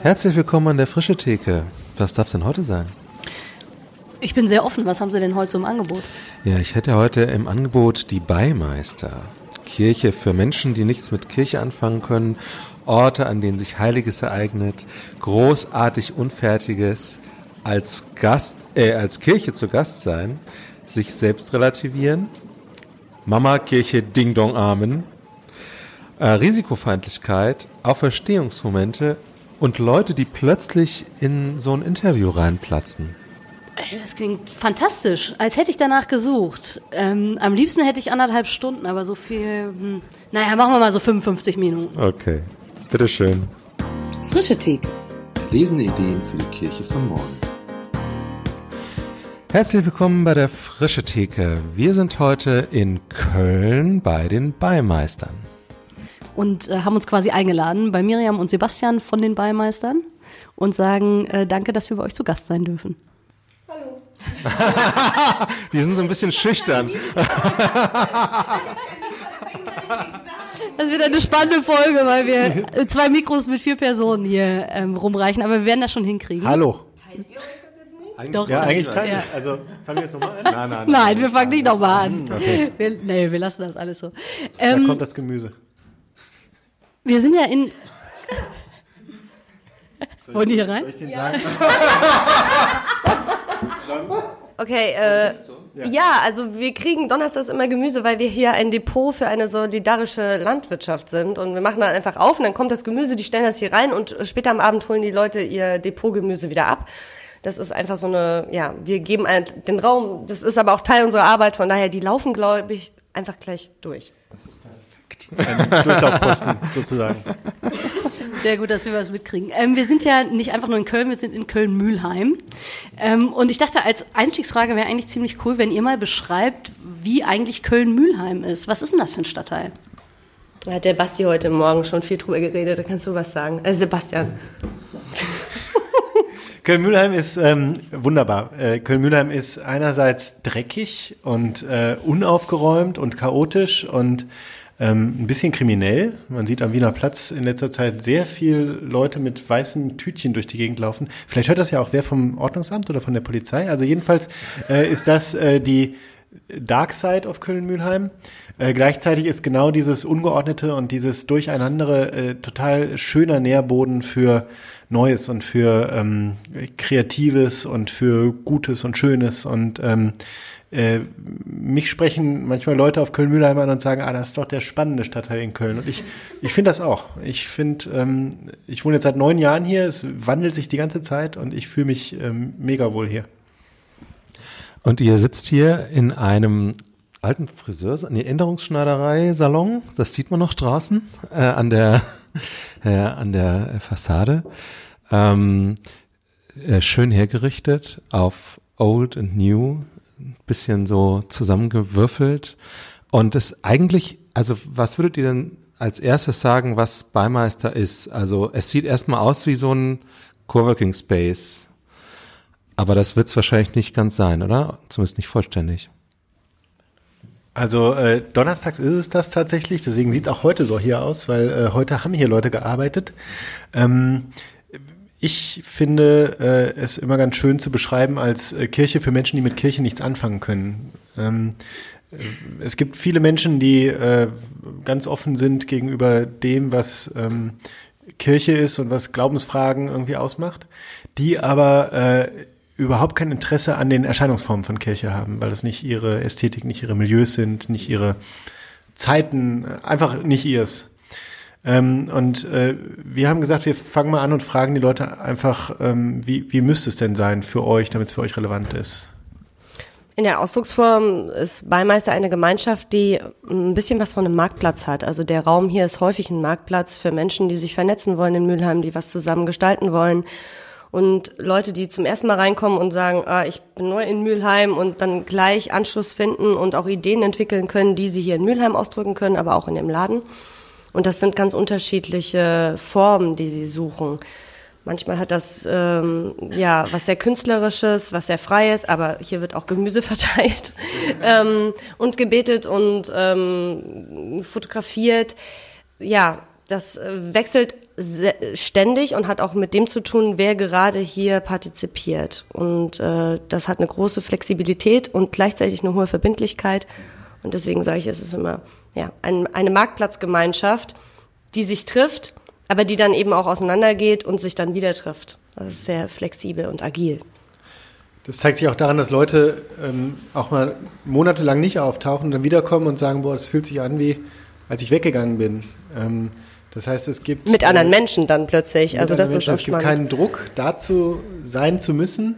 Herzlich willkommen an der Frische Theke. Was darf es denn heute sein? Ich bin sehr offen. Was haben Sie denn heute zum Angebot? Ja, ich hätte heute im Angebot die Beimeister. Kirche für Menschen, die nichts mit Kirche anfangen können. Orte, an denen sich Heiliges ereignet. Großartig Unfertiges. Als Gast, äh, als Kirche zu Gast sein. Sich selbst relativieren. Mama, Kirche, Ding Dong Amen. Äh, Risikofeindlichkeit, Auferstehungsmomente und Leute, die plötzlich in so ein Interview reinplatzen. Das klingt fantastisch, als hätte ich danach gesucht. Ähm, am liebsten hätte ich anderthalb Stunden, aber so viel, hm, naja, machen wir mal so 55 Minuten. Okay, bitteschön. Frische Theke. Lesende Ideen für die Kirche von morgen. Herzlich willkommen bei der Frische Theke. Wir sind heute in Köln bei den Beimeistern. Und äh, haben uns quasi eingeladen bei Miriam und Sebastian von den Beimeistern und sagen äh, danke, dass wir bei euch zu Gast sein dürfen. Die sind so ein bisschen schüchtern. Das wird eine spannende Folge, weil wir äh, zwei Mikros mit vier Personen hier ähm, rumreichen, aber wir werden das schon hinkriegen. Hallo. Doch, Ja, doch. eigentlich teilen. Ja. Also fangen wir jetzt nochmal an. Nein, nein, Nein, wir fangen nicht nochmal an. Wir, nee, wir lassen das alles so. Da Ähm, kommt das Gemüse. Wir sind ja in. Wollen die hier rein? Soll ich den sagen? Okay, äh, ja. also wir kriegen donnerstags immer Gemüse, weil wir hier ein Depot für eine solidarische Landwirtschaft sind und wir machen dann einfach auf und dann kommt das Gemüse, die stellen das hier rein und später am Abend holen die Leute ihr Depotgemüse wieder ab. Das ist einfach so eine, ja, wir geben den Raum, das ist aber auch Teil unserer Arbeit, von daher, die laufen, glaube ich, einfach gleich durch. Ein Durchlaufposten sozusagen. Sehr gut, dass wir was mitkriegen. Ähm, wir sind ja nicht einfach nur in Köln, wir sind in Köln-Mühlheim. Ähm, und ich dachte, als Einstiegsfrage wäre eigentlich ziemlich cool, wenn ihr mal beschreibt, wie eigentlich Köln-Mühlheim ist. Was ist denn das für ein Stadtteil? Da hat der Basti heute Morgen schon viel drüber geredet, da kannst du was sagen. Äh, Sebastian. Köln-Mühlheim ist ähm, wunderbar. Äh, Köln-Mühlheim ist einerseits dreckig und äh, unaufgeräumt und chaotisch und ähm, ein bisschen kriminell. Man sieht am Wiener Platz in letzter Zeit sehr viel Leute mit weißen Tütchen durch die Gegend laufen. Vielleicht hört das ja auch wer vom Ordnungsamt oder von der Polizei. Also jedenfalls äh, ist das äh, die Dark Side of Köln-Mühlheim. Äh, gleichzeitig ist genau dieses Ungeordnete und dieses Durcheinandere äh, total schöner Nährboden für Neues und für ähm, Kreatives und für Gutes und Schönes und ähm, äh, mich sprechen manchmal Leute auf Köln-Mühlheim an und sagen, ah, das ist doch der spannende Stadtteil in Köln. Und ich, ich finde das auch. Ich finde, ähm, ich wohne jetzt seit neun Jahren hier, es wandelt sich die ganze Zeit und ich fühle mich ähm, mega wohl hier. Und ihr sitzt hier in einem alten Friseurs, nee, Änderungsschneiderei-Salon, das sieht man noch draußen äh, an der äh, an der Fassade. Ähm, äh, schön hergerichtet auf Old and New, ein bisschen so zusammengewürfelt. Und es eigentlich, also was würdet ihr denn als erstes sagen, was Beimeister ist? Also es sieht erstmal aus wie so ein Coworking Space. Aber das wird es wahrscheinlich nicht ganz sein, oder? Zumindest nicht vollständig. Also äh, donnerstags ist es das tatsächlich, deswegen sieht es auch heute so hier aus, weil äh, heute haben hier Leute gearbeitet. Ähm, ich finde äh, es immer ganz schön zu beschreiben als äh, Kirche für Menschen, die mit Kirche nichts anfangen können. Ähm, äh, es gibt viele Menschen, die äh, ganz offen sind gegenüber dem, was ähm, Kirche ist und was Glaubensfragen irgendwie ausmacht, die aber äh, überhaupt kein Interesse an den Erscheinungsformen von Kirche haben, weil das nicht ihre Ästhetik, nicht ihre Milieus sind, nicht ihre Zeiten, einfach nicht ihrs. Ähm, und äh, wir haben gesagt, wir fangen mal an und fragen die Leute einfach, ähm, wie, wie müsste es denn sein für euch, damit es für euch relevant ist? In der Ausdrucksform ist Beimeister eine Gemeinschaft, die ein bisschen was von einem Marktplatz hat. Also der Raum hier ist häufig ein Marktplatz für Menschen, die sich vernetzen wollen in Mülheim, die was zusammen gestalten wollen. Und Leute, die zum ersten Mal reinkommen und sagen, ah, ich bin neu in Mülheim und dann gleich Anschluss finden und auch Ideen entwickeln können, die sie hier in Mülheim ausdrücken können, aber auch in dem Laden. Und das sind ganz unterschiedliche Formen, die sie suchen. Manchmal hat das ähm, ja was sehr künstlerisches, was sehr freies, aber hier wird auch Gemüse verteilt ähm, und gebetet und ähm, fotografiert. Ja, das äh, wechselt se- ständig und hat auch mit dem zu tun, wer gerade hier partizipiert. Und äh, das hat eine große Flexibilität und gleichzeitig eine hohe Verbindlichkeit. Und deswegen sage ich, es ist immer ja, ein, eine Marktplatzgemeinschaft, die sich trifft, aber die dann eben auch auseinandergeht und sich dann wieder trifft. Das ist sehr flexibel und agil. Das zeigt sich auch daran, dass Leute ähm, auch mal monatelang nicht auftauchen und dann wiederkommen und sagen, boah, das fühlt sich an wie, als ich weggegangen bin. Ähm, das heißt, es gibt Mit anderen äh, Menschen dann plötzlich. Also das ist auch Es gibt spannend. keinen Druck, dazu sein zu müssen.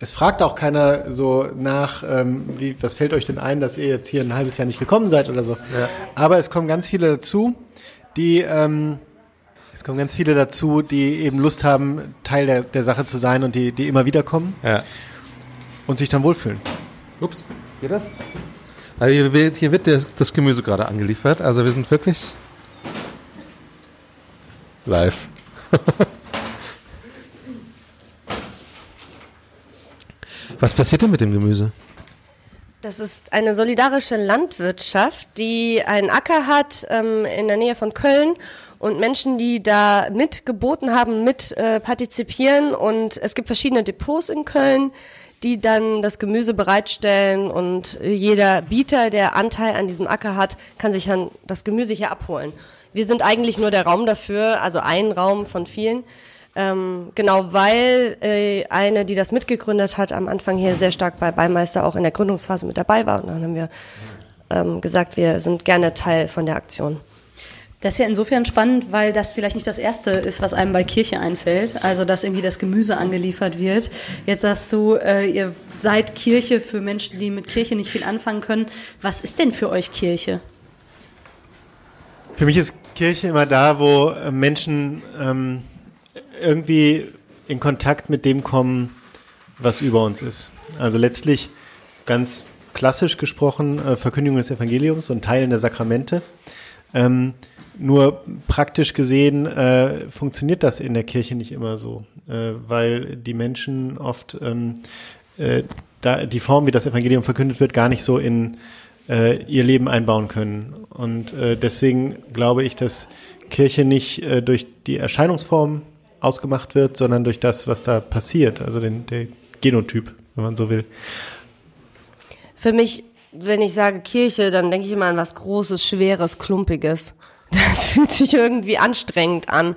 Es fragt auch keiner so nach, ähm, wie, was fällt euch denn ein, dass ihr jetzt hier ein halbes Jahr nicht gekommen seid oder so. Aber es kommen ganz viele dazu, die ähm, es kommen ganz viele dazu, die eben Lust haben, Teil der, der Sache zu sein und die, die immer wieder kommen Ja. und sich dann wohlfühlen. Ups, geht das? Also hier wird, hier wird der, das Gemüse gerade angeliefert. Also wir sind wirklich live. Was passiert denn mit dem Gemüse? Das ist eine solidarische Landwirtschaft, die einen Acker hat ähm, in der Nähe von Köln und Menschen, die da mitgeboten haben, mit äh, partizipieren. Und es gibt verschiedene Depots in Köln, die dann das Gemüse bereitstellen und jeder Bieter, der Anteil an diesem Acker hat, kann sich dann das Gemüse hier abholen. Wir sind eigentlich nur der Raum dafür, also ein Raum von vielen. Ähm, genau, weil äh, eine, die das mitgegründet hat, am Anfang hier sehr stark bei Beimeister auch in der Gründungsphase mit dabei war. Und dann haben wir ähm, gesagt, wir sind gerne Teil von der Aktion. Das ist ja insofern spannend, weil das vielleicht nicht das Erste ist, was einem bei Kirche einfällt. Also, dass irgendwie das Gemüse angeliefert wird. Jetzt sagst du, äh, ihr seid Kirche für Menschen, die mit Kirche nicht viel anfangen können. Was ist denn für euch Kirche? Für mich ist Kirche immer da, wo äh, Menschen ähm, irgendwie in Kontakt mit dem kommen, was über uns ist. Also letztlich ganz klassisch gesprochen äh, Verkündigung des Evangeliums und Teilen der Sakramente. Ähm, nur praktisch gesehen äh, funktioniert das in der Kirche nicht immer so, äh, weil die Menschen oft ähm, äh, da die Form, wie das Evangelium verkündet wird, gar nicht so in äh, ihr Leben einbauen können. Und deswegen glaube ich, dass Kirche nicht durch die Erscheinungsform ausgemacht wird, sondern durch das, was da passiert, also den, der Genotyp, wenn man so will. Für mich, wenn ich sage Kirche, dann denke ich immer an was Großes, Schweres, Klumpiges. Das fühlt sich irgendwie anstrengend an.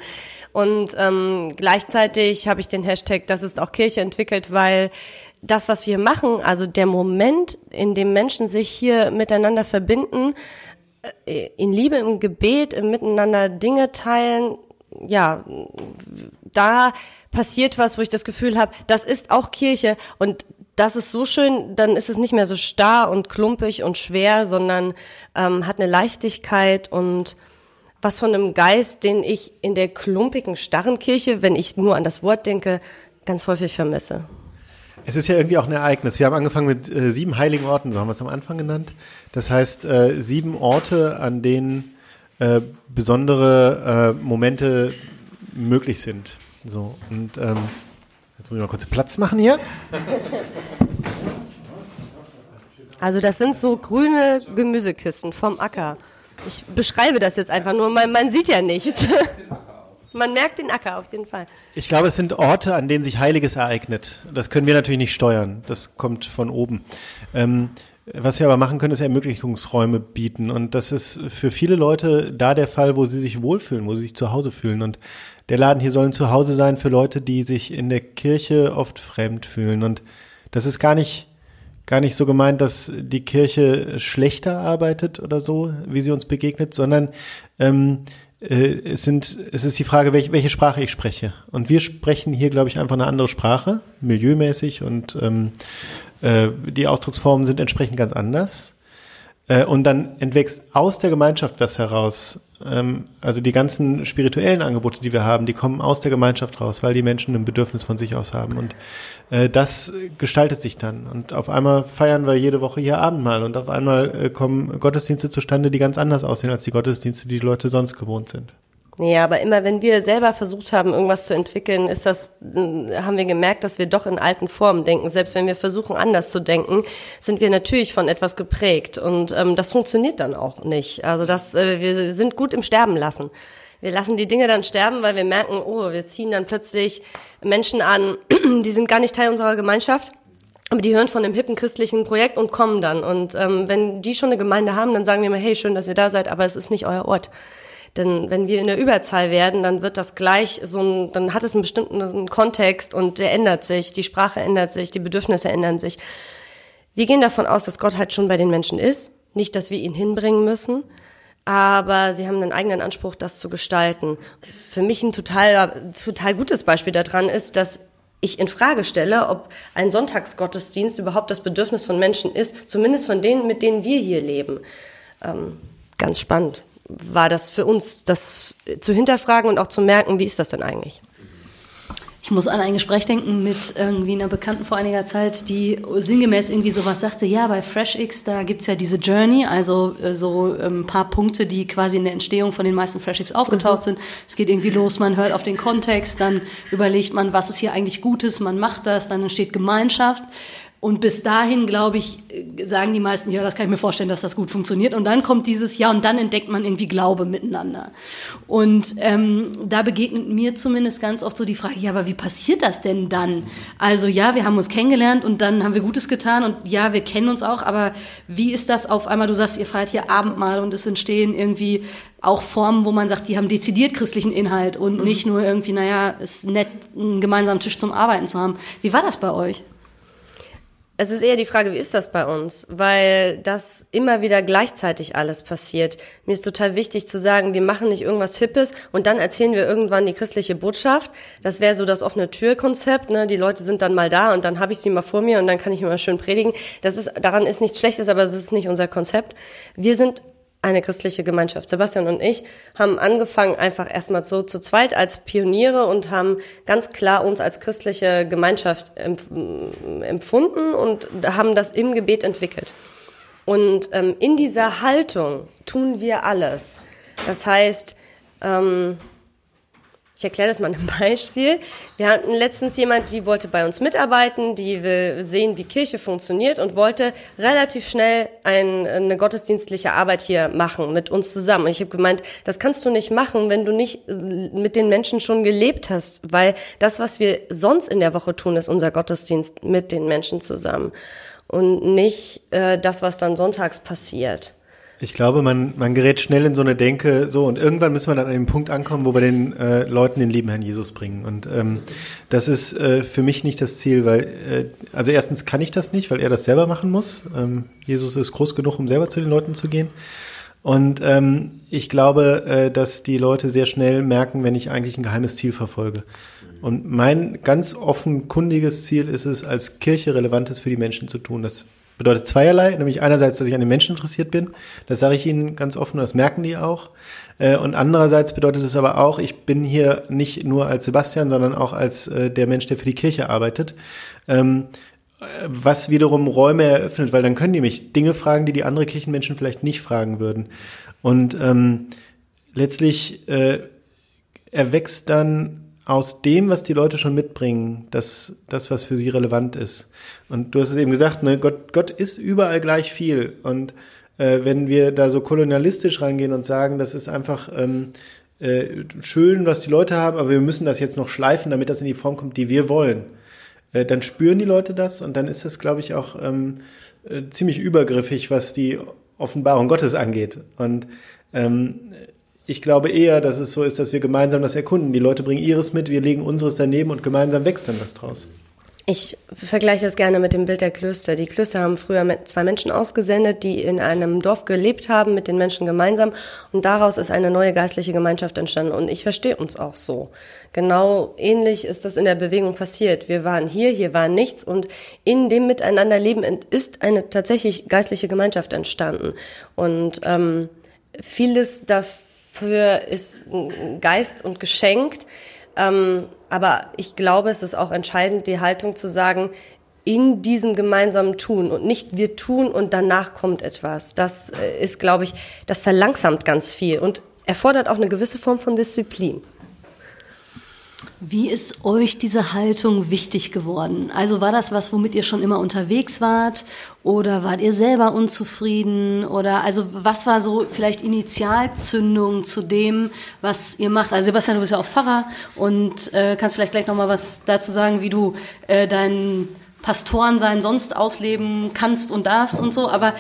Und ähm, gleichzeitig habe ich den Hashtag Das ist auch Kirche entwickelt, weil das, was wir machen, also der Moment, in dem Menschen sich hier miteinander verbinden, äh, in Liebe, im Gebet, im Miteinander Dinge teilen, ja, da passiert was, wo ich das Gefühl habe, das ist auch Kirche und das ist so schön, dann ist es nicht mehr so starr und klumpig und schwer, sondern ähm, hat eine Leichtigkeit und was von einem Geist, den ich in der klumpigen, starren Kirche, wenn ich nur an das Wort denke, ganz häufig vermisse. Es ist ja irgendwie auch ein Ereignis. Wir haben angefangen mit äh, sieben heiligen Orten, so haben wir es am Anfang genannt. Das heißt, äh, sieben Orte, an denen äh, besondere äh, Momente möglich sind. So, und ähm, jetzt muss ich mal kurz Platz machen hier. Also das sind so grüne Gemüsekisten vom Acker. Ich beschreibe das jetzt einfach nur, man, man sieht ja nichts. Man merkt den Acker auf jeden Fall. Ich glaube, es sind Orte, an denen sich Heiliges ereignet. Das können wir natürlich nicht steuern. Das kommt von oben. Ähm, was wir aber machen können, ist Ermöglichungsräume bieten. Und das ist für viele Leute da der Fall, wo sie sich wohlfühlen, wo sie sich zu Hause fühlen. Und der Laden hier soll ein Zuhause sein für Leute, die sich in der Kirche oft fremd fühlen. Und das ist gar nicht, gar nicht so gemeint, dass die Kirche schlechter arbeitet oder so, wie sie uns begegnet, sondern ähm, äh, es, sind, es ist die Frage, welche, welche Sprache ich spreche. Und wir sprechen hier, glaube ich, einfach eine andere Sprache, milieumäßig und ähm, äh, die Ausdrucksformen sind entsprechend ganz anders. Äh, und dann entwächst aus der Gemeinschaft was heraus. Ähm, also die ganzen spirituellen Angebote, die wir haben, die kommen aus der Gemeinschaft raus, weil die Menschen ein Bedürfnis von sich aus haben. Und äh, das gestaltet sich dann. Und auf einmal feiern wir jede Woche hier Abendmahl und auf einmal äh, kommen Gottesdienste zustande, die ganz anders aussehen als die Gottesdienste, die die Leute sonst gewohnt sind. Ja, aber immer wenn wir selber versucht haben, irgendwas zu entwickeln, ist das, äh, haben wir gemerkt, dass wir doch in alten Formen denken. Selbst wenn wir versuchen, anders zu denken, sind wir natürlich von etwas geprägt. Und ähm, das funktioniert dann auch nicht. Also das, äh, wir sind gut im Sterben lassen. Wir lassen die Dinge dann sterben, weil wir merken, oh, wir ziehen dann plötzlich Menschen an, die sind gar nicht Teil unserer Gemeinschaft. Aber die hören von dem hippen christlichen Projekt und kommen dann. Und ähm, wenn die schon eine Gemeinde haben, dann sagen wir immer, hey, schön, dass ihr da seid, aber es ist nicht euer Ort. Denn wenn wir in der Überzahl werden, dann wird das gleich so ein, dann hat es einen bestimmten Kontext und der ändert sich, die Sprache ändert sich, die Bedürfnisse ändern sich. Wir gehen davon aus, dass Gott halt schon bei den Menschen ist, nicht, dass wir ihn hinbringen müssen, aber sie haben einen eigenen Anspruch, das zu gestalten. Für mich ein total, total gutes Beispiel daran ist, dass ich in Frage stelle, ob ein Sonntagsgottesdienst überhaupt das Bedürfnis von Menschen ist, zumindest von denen, mit denen wir hier leben. Ähm, ganz spannend war das für uns, das zu hinterfragen und auch zu merken, wie ist das denn eigentlich? Ich muss an ein Gespräch denken mit irgendwie einer Bekannten vor einiger Zeit, die sinngemäß irgendwie sowas sagte, ja, bei FreshX, da gibt's ja diese Journey, also äh, so ein ähm, paar Punkte, die quasi in der Entstehung von den meisten FreshX aufgetaucht mhm. sind. Es geht irgendwie los, man hört auf den Kontext, dann überlegt man, was ist hier eigentlich Gutes, man macht das, dann entsteht Gemeinschaft. Und bis dahin, glaube ich, sagen die meisten, ja, das kann ich mir vorstellen, dass das gut funktioniert. Und dann kommt dieses, ja, und dann entdeckt man irgendwie Glaube miteinander. Und ähm, da begegnet mir zumindest ganz oft so die Frage, ja, aber wie passiert das denn dann? Also ja, wir haben uns kennengelernt und dann haben wir Gutes getan und ja, wir kennen uns auch, aber wie ist das auf einmal, du sagst, ihr feiert hier Abendmahl und es entstehen irgendwie auch Formen, wo man sagt, die haben dezidiert christlichen Inhalt und mhm. nicht nur irgendwie, naja, ist nett, einen gemeinsamen Tisch zum Arbeiten zu haben. Wie war das bei euch? Es ist eher die Frage, wie ist das bei uns? Weil das immer wieder gleichzeitig alles passiert. Mir ist total wichtig zu sagen, wir machen nicht irgendwas Hippes und dann erzählen wir irgendwann die christliche Botschaft. Das wäre so das offene Türkonzept. Ne? Die Leute sind dann mal da und dann habe ich sie mal vor mir und dann kann ich mal schön predigen. Das ist, daran ist nichts Schlechtes, aber das ist nicht unser Konzept. Wir sind eine christliche Gemeinschaft. Sebastian und ich haben angefangen einfach erstmal so zu zweit als Pioniere und haben ganz klar uns als christliche Gemeinschaft empfunden und haben das im Gebet entwickelt. Und ähm, in dieser Haltung tun wir alles. Das heißt, ähm, ich erkläre das mal ein Beispiel. Wir hatten letztens jemand, die wollte bei uns mitarbeiten, die will sehen, wie Kirche funktioniert und wollte relativ schnell ein, eine gottesdienstliche Arbeit hier machen mit uns zusammen. Und ich habe gemeint, das kannst du nicht machen, wenn du nicht mit den Menschen schon gelebt hast, weil das, was wir sonst in der Woche tun, ist unser Gottesdienst mit den Menschen zusammen und nicht äh, das, was dann sonntags passiert. Ich glaube, man, man gerät schnell in so eine Denke, so und irgendwann müssen wir dann an den Punkt ankommen, wo wir den äh, Leuten den lieben Herrn Jesus bringen. Und ähm, das ist äh, für mich nicht das Ziel, weil, äh, also erstens kann ich das nicht, weil er das selber machen muss. Ähm, Jesus ist groß genug, um selber zu den Leuten zu gehen. Und ähm, ich glaube, äh, dass die Leute sehr schnell merken, wenn ich eigentlich ein geheimes Ziel verfolge. Und mein ganz offenkundiges Ziel ist es, als Kirche Relevantes für die Menschen zu tun. Das bedeutet zweierlei, nämlich einerseits, dass ich an den Menschen interessiert bin, das sage ich Ihnen ganz offen, das merken die auch. Äh, und andererseits bedeutet es aber auch, ich bin hier nicht nur als Sebastian, sondern auch als äh, der Mensch, der für die Kirche arbeitet. Ähm, was wiederum Räume eröffnet, weil dann können die mich Dinge fragen, die die andere Kirchenmenschen vielleicht nicht fragen würden. Und ähm, letztlich äh, erwächst dann aus dem, was die Leute schon mitbringen, das, das, was für sie relevant ist. Und du hast es eben gesagt, ne, Gott, Gott ist überall gleich viel. Und äh, wenn wir da so kolonialistisch rangehen und sagen, das ist einfach ähm, äh, schön, was die Leute haben, aber wir müssen das jetzt noch schleifen, damit das in die Form kommt, die wir wollen, äh, dann spüren die Leute das und dann ist das, glaube ich, auch ähm, äh, ziemlich übergriffig, was die Offenbarung Gottes angeht. Und ähm, ich glaube eher, dass es so ist, dass wir gemeinsam das erkunden. Die Leute bringen ihres mit, wir legen unseres daneben und gemeinsam wächst dann was draus. Ich vergleiche das gerne mit dem Bild der Klöster. Die Klöster haben früher zwei Menschen ausgesendet, die in einem Dorf gelebt haben, mit den Menschen gemeinsam. Und daraus ist eine neue geistliche Gemeinschaft entstanden. Und ich verstehe uns auch so. Genau ähnlich ist das in der Bewegung passiert. Wir waren hier, hier war nichts. Und in dem Miteinanderleben ist eine tatsächlich geistliche Gemeinschaft entstanden. Und ähm, vieles dafür dafür ist Geist und geschenkt. Ähm, aber ich glaube, es ist auch entscheidend, die Haltung zu sagen, in diesem gemeinsamen Tun und nicht wir tun und danach kommt etwas. Das äh, ist, glaube ich, das verlangsamt ganz viel und erfordert auch eine gewisse Form von Disziplin. Wie ist euch diese Haltung wichtig geworden? Also war das was, womit ihr schon immer unterwegs wart? Oder wart ihr selber unzufrieden? Oder also was war so vielleicht Initialzündung zu dem, was ihr macht? Also Sebastian, du bist ja auch Pfarrer und äh, kannst vielleicht gleich nochmal was dazu sagen, wie du äh, deinen Pastoren sein sonst ausleben kannst und darfst und so. Aber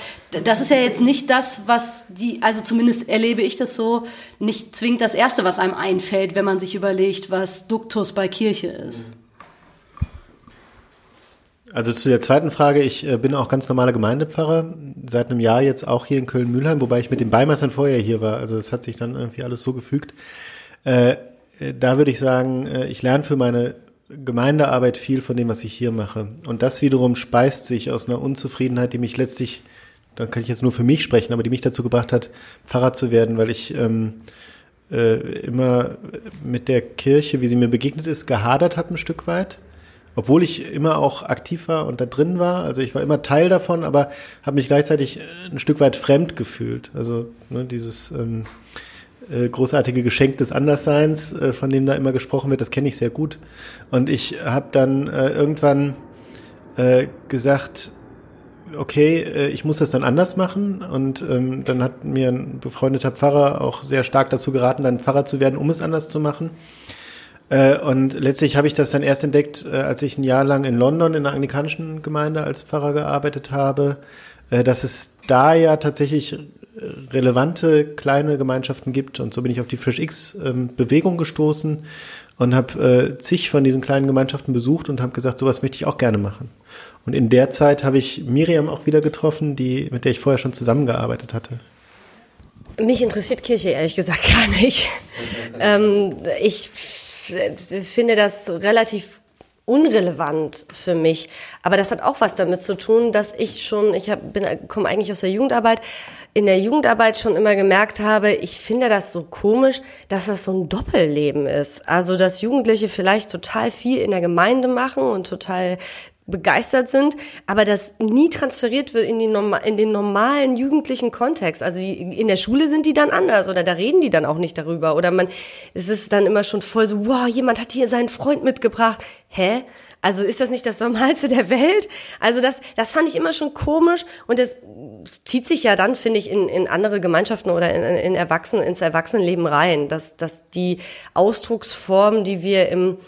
das ist ja jetzt nicht das, was die, also zumindest erlebe ich das so, nicht zwingend das Erste, was einem einfällt, wenn man sich überlegt, was Duktus bei Kirche ist. Also zu der zweiten Frage, ich äh, bin auch ganz normaler Gemeindepfarrer, seit einem Jahr jetzt auch hier in Köln-Mühlheim, wobei ich mit den Beimeistern vorher hier war. Also es hat sich dann irgendwie alles so gefügt. Äh, äh da würde ich sagen, ich lerne für meine Gemeindearbeit viel von dem, was ich hier mache. Und das wiederum speist sich aus einer Unzufriedenheit, die mich letztlich, da kann ich jetzt nur für mich sprechen, aber die mich dazu gebracht hat, Pfarrer zu werden, weil ich ähm, äh, immer mit der Kirche, wie sie mir begegnet ist, gehadert habe ein Stück weit. Obwohl ich immer auch aktiv war und da drin war. Also ich war immer Teil davon, aber habe mich gleichzeitig ein Stück weit fremd gefühlt. Also ne, dieses ähm, äh, großartige Geschenk des Andersseins, äh, von dem da immer gesprochen wird, das kenne ich sehr gut. Und ich habe dann äh, irgendwann äh, gesagt, okay, äh, ich muss das dann anders machen. Und ähm, dann hat mir ein befreundeter Pfarrer auch sehr stark dazu geraten, dann Pfarrer zu werden, um es anders zu machen. Und letztlich habe ich das dann erst entdeckt, als ich ein Jahr lang in London in der anglikanischen Gemeinde als Pfarrer gearbeitet habe, dass es da ja tatsächlich relevante kleine Gemeinschaften gibt. Und so bin ich auf die Fresh X ähm, gestoßen und habe äh, zig von diesen kleinen Gemeinschaften besucht und habe gesagt, sowas möchte ich auch gerne machen. Und in der Zeit habe ich Miriam auch wieder getroffen, die, mit der ich vorher schon zusammengearbeitet hatte. Mich interessiert Kirche ehrlich gesagt gar nicht. ähm, ich finde das relativ unrelevant für mich. Aber das hat auch was damit zu tun, dass ich schon, ich hab, bin, komme eigentlich aus der Jugendarbeit, in der Jugendarbeit schon immer gemerkt habe, ich finde das so komisch, dass das so ein Doppelleben ist. Also, dass Jugendliche vielleicht total viel in der Gemeinde machen und total begeistert sind, aber das nie transferiert wird in, die in den normalen jugendlichen Kontext. Also in der Schule sind die dann anders oder da reden die dann auch nicht darüber oder man, es ist dann immer schon voll so, wow, jemand hat hier seinen Freund mitgebracht. Hä? Also ist das nicht das Normalste der Welt? Also das, das fand ich immer schon komisch und das zieht sich ja dann, finde ich, in, in andere Gemeinschaften oder in, in Erwachsenen, ins Erwachsenenleben rein, dass, dass die Ausdrucksform, die wir im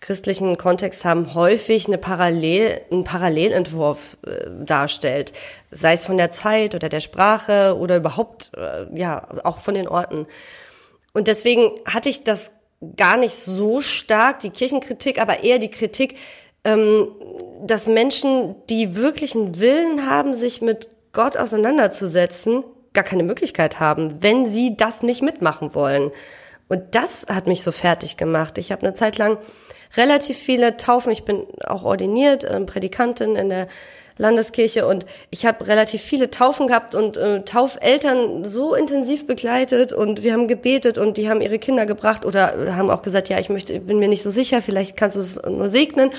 christlichen Kontext haben, häufig eine Parallel, einen Parallelentwurf äh, darstellt, sei es von der Zeit oder der Sprache oder überhaupt, äh, ja, auch von den Orten. Und deswegen hatte ich das gar nicht so stark, die Kirchenkritik, aber eher die Kritik, ähm, dass Menschen, die wirklichen Willen haben, sich mit Gott auseinanderzusetzen, gar keine Möglichkeit haben, wenn sie das nicht mitmachen wollen. Und das hat mich so fertig gemacht. Ich habe eine Zeit lang relativ viele Taufen, ich bin auch ordiniert, äh, Prädikantin in der Landeskirche und ich habe relativ viele Taufen gehabt und äh, Taufeltern so intensiv begleitet und wir haben gebetet und die haben ihre Kinder gebracht oder haben auch gesagt, ja, ich möchte, bin mir nicht so sicher, vielleicht kannst du es nur segnen.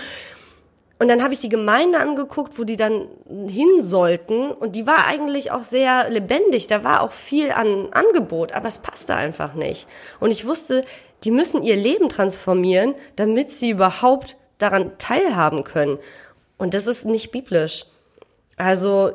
Und dann habe ich die Gemeinde angeguckt, wo die dann hin sollten. Und die war eigentlich auch sehr lebendig. Da war auch viel an Angebot, aber es passte einfach nicht. Und ich wusste, die müssen ihr Leben transformieren, damit sie überhaupt daran teilhaben können. Und das ist nicht biblisch. Also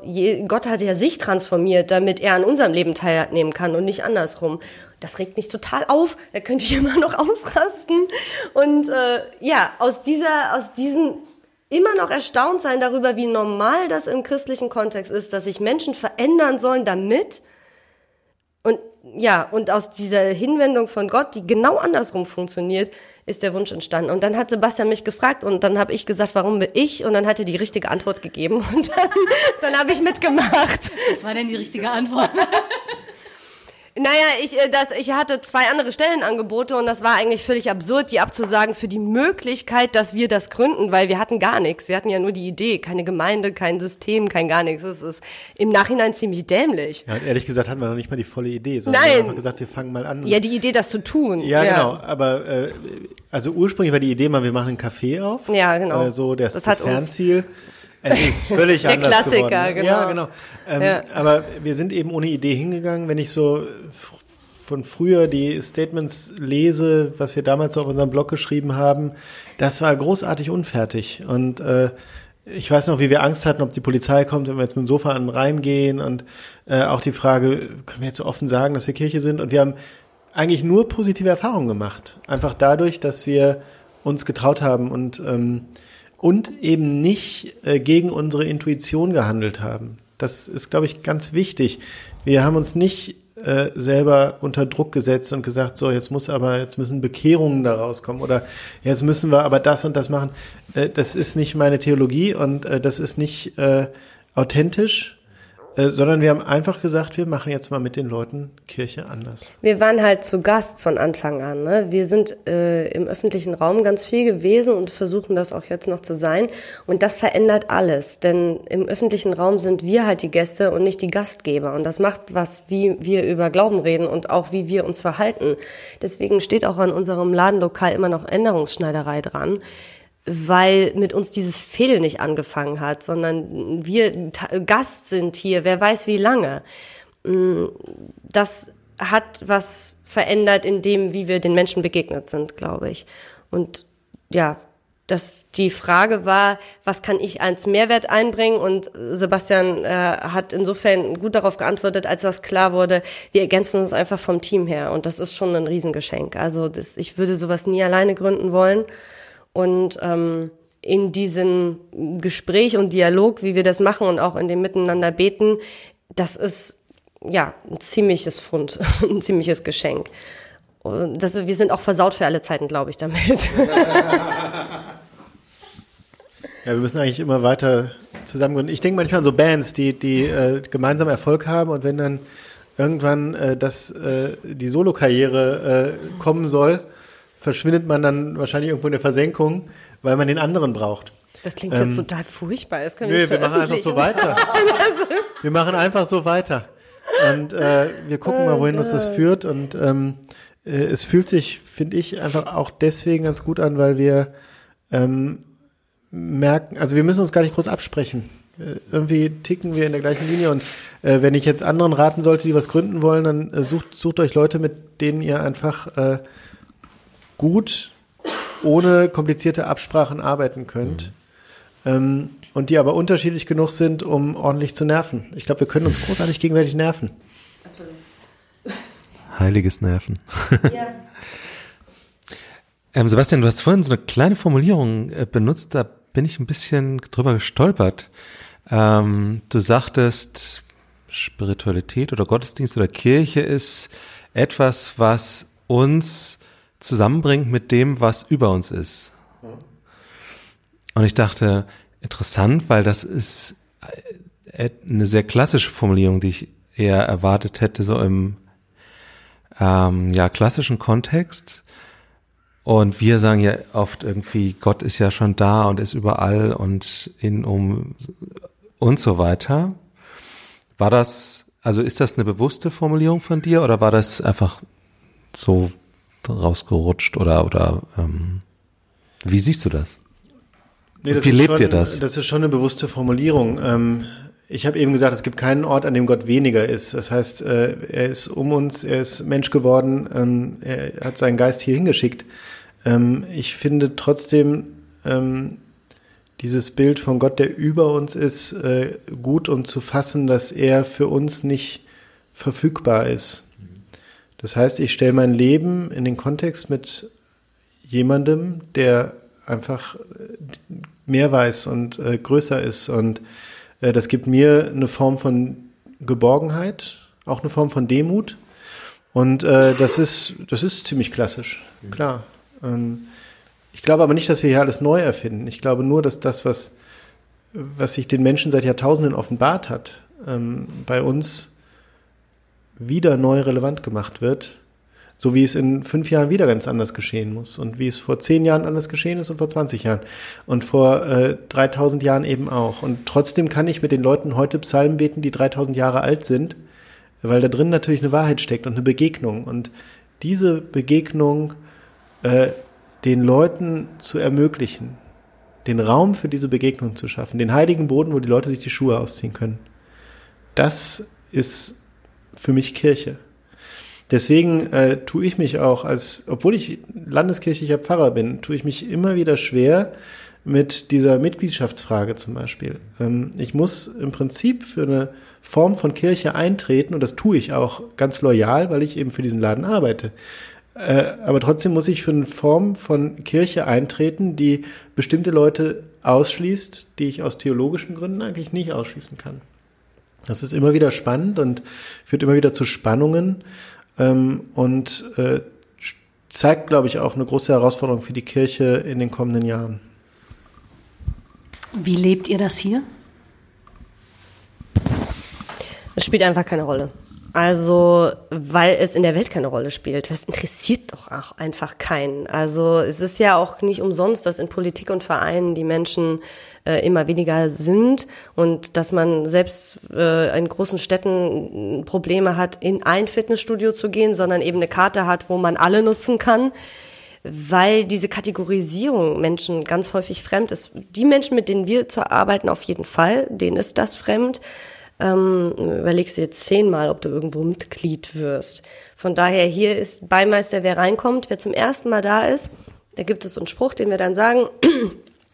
Gott hat ja sich transformiert, damit er an unserem Leben teilnehmen kann und nicht andersrum. Das regt mich total auf. Da könnte ich immer noch ausrasten. Und äh, ja, aus dieser, aus diesem immer noch erstaunt sein darüber, wie normal das im christlichen Kontext ist, dass sich Menschen verändern sollen, damit und ja, und aus dieser Hinwendung von Gott, die genau andersrum funktioniert, ist der Wunsch entstanden. Und dann hat Sebastian mich gefragt und dann habe ich gesagt, warum bin ich? Und dann hat er die richtige Antwort gegeben und dann, dann habe ich mitgemacht. Was war denn die richtige Antwort? Naja, ich, äh, das, ich hatte zwei andere Stellenangebote und das war eigentlich völlig absurd, die abzusagen für die Möglichkeit, dass wir das gründen, weil wir hatten gar nichts. Wir hatten ja nur die Idee, keine Gemeinde, kein System, kein gar nichts. Es ist im Nachhinein ziemlich dämlich. Ja, ehrlich gesagt hatten wir noch nicht mal die volle Idee, sondern Nein. wir haben einfach gesagt, wir fangen mal an. Ja, die Idee, das zu tun. Ja, genau. Aber äh, also ursprünglich war die Idee mal, wir machen einen Café auf. Ja, genau. Äh, so das, Das das, hat uns- Fernziel. Es ist völlig Der anders Klassiker, geworden. genau. Ja, genau. Ähm, Ja. Aber wir sind eben ohne Idee hingegangen. Wenn ich so f- von früher die Statements lese, was wir damals auf unserem Blog geschrieben haben, das war großartig unfertig. Und äh, ich weiß noch, wie wir Angst hatten, ob die Polizei kommt, wenn wir jetzt mit dem Sofa an reingehen und äh, auch die Frage, können wir jetzt so offen sagen, dass wir Kirche sind? Und wir haben eigentlich nur positive Erfahrungen gemacht. Einfach dadurch, dass wir uns getraut haben und, ähm, und eben nicht äh, gegen unsere Intuition gehandelt haben. Das ist, glaube ich, ganz wichtig. Wir haben uns nicht äh, selber unter Druck gesetzt und gesagt, so jetzt muss aber, jetzt müssen Bekehrungen da rauskommen oder jetzt müssen wir aber das und das machen. Äh, das ist nicht meine Theologie und äh, das ist nicht äh, authentisch äh, sondern wir haben einfach gesagt, wir machen jetzt mal mit den Leuten Kirche anders. Wir waren halt zu Gast von Anfang an. Ne? Wir sind äh, im öffentlichen Raum ganz viel gewesen und versuchen das auch jetzt noch zu sein. Und das verändert alles, denn im öffentlichen Raum sind wir halt die Gäste und nicht die Gastgeber. Und das macht was, wie wir über Glauben reden und auch wie wir uns verhalten. Deswegen steht auch an unserem Ladenlokal immer noch Änderungsschneiderei dran weil mit uns dieses Fehl nicht angefangen hat, sondern wir Gast sind hier, wer weiß wie lange. Mm, das hat was verändert in dem, wie wir den Menschen begegnet sind, glaube ich. Und ja, dass die Frage war, was kann ich als Mehrwert einbringen? Und Sebastian äh, hat insofern gut darauf geantwortet, als das klar wurde, wir ergänzen uns einfach vom Team her. Und das ist schon ein Riesengeschenk. Also das, ich würde sowas nie alleine gründen wollen. Und ähm, in diesem Gespräch und Dialog, wie wir das machen und auch in dem Miteinander beten, das ist ja ein ziemliches Fund, ein ziemliches Geschenk. Und das, wir sind auch versaut für alle Zeiten, glaube ich, damit. Ja, wir müssen eigentlich immer weiter zusammengründen. Ich denke manchmal an so Bands, die, die äh, gemeinsam Erfolg haben und wenn dann irgendwann äh, das, äh, die Solokarriere äh, kommen soll, verschwindet man dann wahrscheinlich irgendwo in der Versenkung, weil man den anderen braucht. Das klingt ähm, jetzt total furchtbar. Das können wir nö, wir machen einfach so weiter. wir machen einfach so weiter. Und äh, wir gucken mal, wohin uns das führt. Und ähm, äh, es fühlt sich, finde ich, einfach auch deswegen ganz gut an, weil wir ähm, merken, also wir müssen uns gar nicht groß absprechen. Äh, irgendwie ticken wir in der gleichen Linie und äh, wenn ich jetzt anderen raten sollte, die was gründen wollen, dann äh, sucht, sucht euch Leute, mit denen ihr einfach äh, gut ohne komplizierte Absprachen arbeiten könnt. Mhm. Ähm, und die aber unterschiedlich genug sind, um ordentlich zu nerven. Ich glaube, wir können uns großartig gegenseitig nerven. Heiliges Nerven. Ja. ähm, Sebastian, du hast vorhin so eine kleine Formulierung äh, benutzt, da bin ich ein bisschen drüber gestolpert. Ähm, du sagtest, Spiritualität oder Gottesdienst oder Kirche ist etwas, was uns zusammenbringt mit dem, was über uns ist. Und ich dachte, interessant, weil das ist äh, eine sehr klassische Formulierung, die ich eher erwartet hätte, so im ähm, ja, klassischen Kontext. Und wir sagen ja oft irgendwie, Gott ist ja schon da und ist überall und in, um und so weiter. War das, also ist das eine bewusste Formulierung von dir oder war das einfach so rausgerutscht oder oder ähm, wie siehst du das? Nee, das wie lebt schon, ihr das? Das ist schon eine bewusste Formulierung. Ähm, ich habe eben gesagt, es gibt keinen Ort, an dem Gott weniger ist. Das heißt, äh, er ist um uns, er ist Mensch geworden, ähm, er hat seinen Geist hier hingeschickt. Ähm, ich finde trotzdem ähm, dieses Bild von Gott, der über uns ist, äh, gut, um zu fassen, dass er für uns nicht verfügbar ist. Das heißt, ich stelle mein Leben in den Kontext mit jemandem, der einfach mehr weiß und äh, größer ist. Und äh, das gibt mir eine Form von Geborgenheit, auch eine Form von Demut. Und äh, das ist, das ist ziemlich klassisch, klar. Ähm, ich glaube aber nicht, dass wir hier alles neu erfinden. Ich glaube nur, dass das, was, was sich den Menschen seit Jahrtausenden offenbart hat, ähm, bei uns wieder neu relevant gemacht wird, so wie es in fünf Jahren wieder ganz anders geschehen muss und wie es vor zehn Jahren anders geschehen ist und vor 20 Jahren und vor äh, 3000 Jahren eben auch. Und trotzdem kann ich mit den Leuten heute Psalmen beten, die 3000 Jahre alt sind, weil da drin natürlich eine Wahrheit steckt und eine Begegnung. Und diese Begegnung äh, den Leuten zu ermöglichen, den Raum für diese Begegnung zu schaffen, den heiligen Boden, wo die Leute sich die Schuhe ausziehen können, das ist für mich Kirche. Deswegen äh, tue ich mich auch als, obwohl ich landeskirchlicher Pfarrer bin, tue ich mich immer wieder schwer mit dieser Mitgliedschaftsfrage zum Beispiel. Ähm, ich muss im Prinzip für eine Form von Kirche eintreten und das tue ich auch ganz loyal, weil ich eben für diesen Laden arbeite. Äh, aber trotzdem muss ich für eine Form von Kirche eintreten, die bestimmte Leute ausschließt, die ich aus theologischen Gründen eigentlich nicht ausschließen kann. Das ist immer wieder spannend und führt immer wieder zu Spannungen ähm, und äh, zeigt, glaube ich, auch eine große Herausforderung für die Kirche in den kommenden Jahren. Wie lebt ihr das hier? Es spielt einfach keine Rolle. Also, weil es in der Welt keine Rolle spielt. Das interessiert doch auch einfach keinen. Also, es ist ja auch nicht umsonst, dass in Politik und Vereinen die Menschen äh, immer weniger sind und dass man selbst äh, in großen Städten Probleme hat, in ein Fitnessstudio zu gehen, sondern eben eine Karte hat, wo man alle nutzen kann weil diese Kategorisierung Menschen ganz häufig fremd ist. Die Menschen, mit denen wir zu arbeiten, auf jeden Fall, denen ist das fremd. Ähm, überlegst du jetzt zehnmal, ob du irgendwo Mitglied wirst. Von daher hier ist Beimeister, wer reinkommt, wer zum ersten Mal da ist. Da gibt es einen Spruch, den wir dann sagen.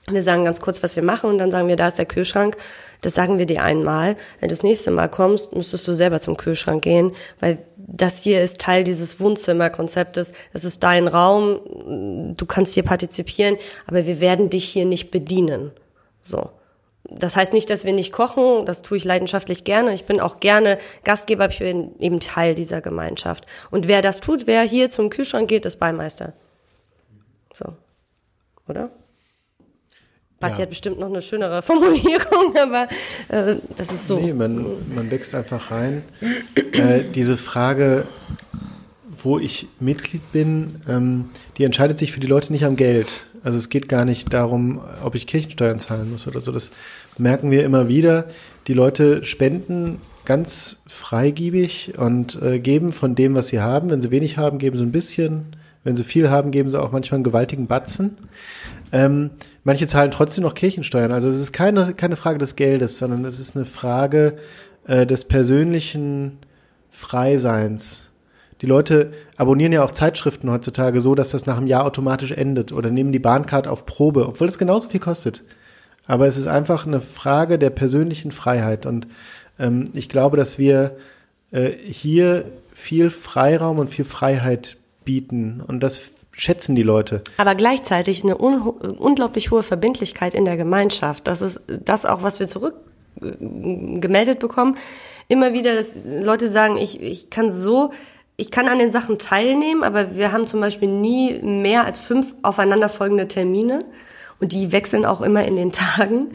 Wir sagen ganz kurz, was wir machen und dann sagen wir, da ist der Kühlschrank. Das sagen wir dir einmal. Wenn du das nächste Mal kommst, müsstest du selber zum Kühlschrank gehen, weil das hier ist Teil dieses Wohnzimmerkonzeptes. Das ist dein Raum. Du kannst hier partizipieren, aber wir werden dich hier nicht bedienen. So. Das heißt nicht, dass wir nicht kochen, das tue ich leidenschaftlich gerne. Ich bin auch gerne Gastgeber, ich bin eben Teil dieser Gemeinschaft. Und wer das tut, wer hier zum Kühlschrank geht, ist Beimeister. So. Oder? Basti ja. hat bestimmt noch eine schönere Formulierung, aber äh, das ist so. Nee, man, man wächst einfach rein. äh, diese Frage, wo ich Mitglied bin, ähm, die entscheidet sich für die Leute nicht am Geld. Also es geht gar nicht darum, ob ich Kirchensteuern zahlen muss oder so. Das merken wir immer wieder. Die Leute spenden ganz freigiebig und äh, geben von dem, was sie haben. Wenn sie wenig haben, geben sie ein bisschen. Wenn sie viel haben, geben sie auch manchmal einen gewaltigen Batzen. Ähm, manche zahlen trotzdem noch Kirchensteuern. Also es ist keine, keine Frage des Geldes, sondern es ist eine Frage äh, des persönlichen Freiseins. Die Leute abonnieren ja auch Zeitschriften heutzutage so, dass das nach einem Jahr automatisch endet oder nehmen die Bahncard auf Probe, obwohl es genauso viel kostet. Aber es ist einfach eine Frage der persönlichen Freiheit. Und ähm, ich glaube, dass wir äh, hier viel Freiraum und viel Freiheit bieten. Und das schätzen die Leute. Aber gleichzeitig eine un unglaublich hohe Verbindlichkeit in der Gemeinschaft. Das ist das auch, was wir zurückgemeldet äh, bekommen. Immer wieder, dass Leute sagen, ich, ich kann so ich kann an den Sachen teilnehmen, aber wir haben zum Beispiel nie mehr als fünf aufeinanderfolgende Termine. Und die wechseln auch immer in den Tagen. Mhm.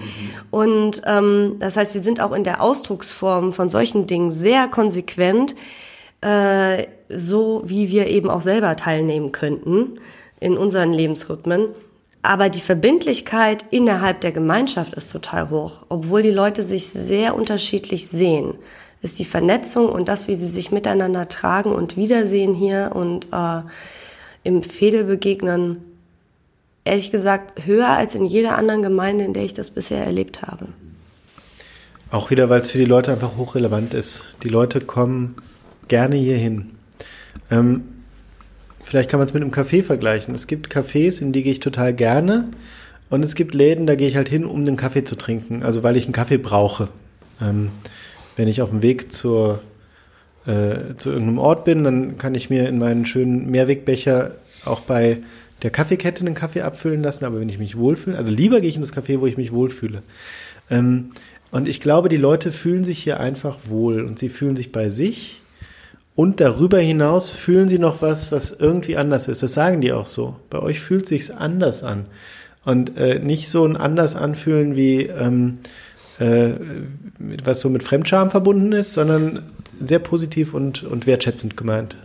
Und ähm, das heißt, wir sind auch in der Ausdrucksform von solchen Dingen sehr konsequent, äh, so wie wir eben auch selber teilnehmen könnten in unseren Lebensrhythmen. Aber die Verbindlichkeit innerhalb der Gemeinschaft ist total hoch, obwohl die Leute sich sehr unterschiedlich sehen ist die Vernetzung und das, wie sie sich miteinander tragen und wiedersehen hier und äh, im Fädel begegnen, ehrlich gesagt, höher als in jeder anderen Gemeinde, in der ich das bisher erlebt habe. Auch wieder, weil es für die Leute einfach hochrelevant ist. Die Leute kommen gerne hierhin. Ähm, vielleicht kann man es mit einem Café vergleichen. Es gibt Cafés, in die gehe ich total gerne. Und es gibt Läden, da gehe ich halt hin, um einen Kaffee zu trinken. Also weil ich einen Kaffee brauche. Ähm, wenn ich auf dem Weg zur, äh, zu irgendeinem Ort bin, dann kann ich mir in meinen schönen Mehrwegbecher auch bei der Kaffeekette einen Kaffee abfüllen lassen, aber wenn ich mich wohlfühle, also lieber gehe ich in das Café, wo ich mich wohlfühle. Ähm, und ich glaube, die Leute fühlen sich hier einfach wohl und sie fühlen sich bei sich und darüber hinaus fühlen sie noch was, was irgendwie anders ist. Das sagen die auch so. Bei euch fühlt sich's anders an und äh, nicht so ein anders anfühlen wie ähm, äh, was so mit Fremdscham verbunden ist, sondern sehr positiv und, und wertschätzend gemeint.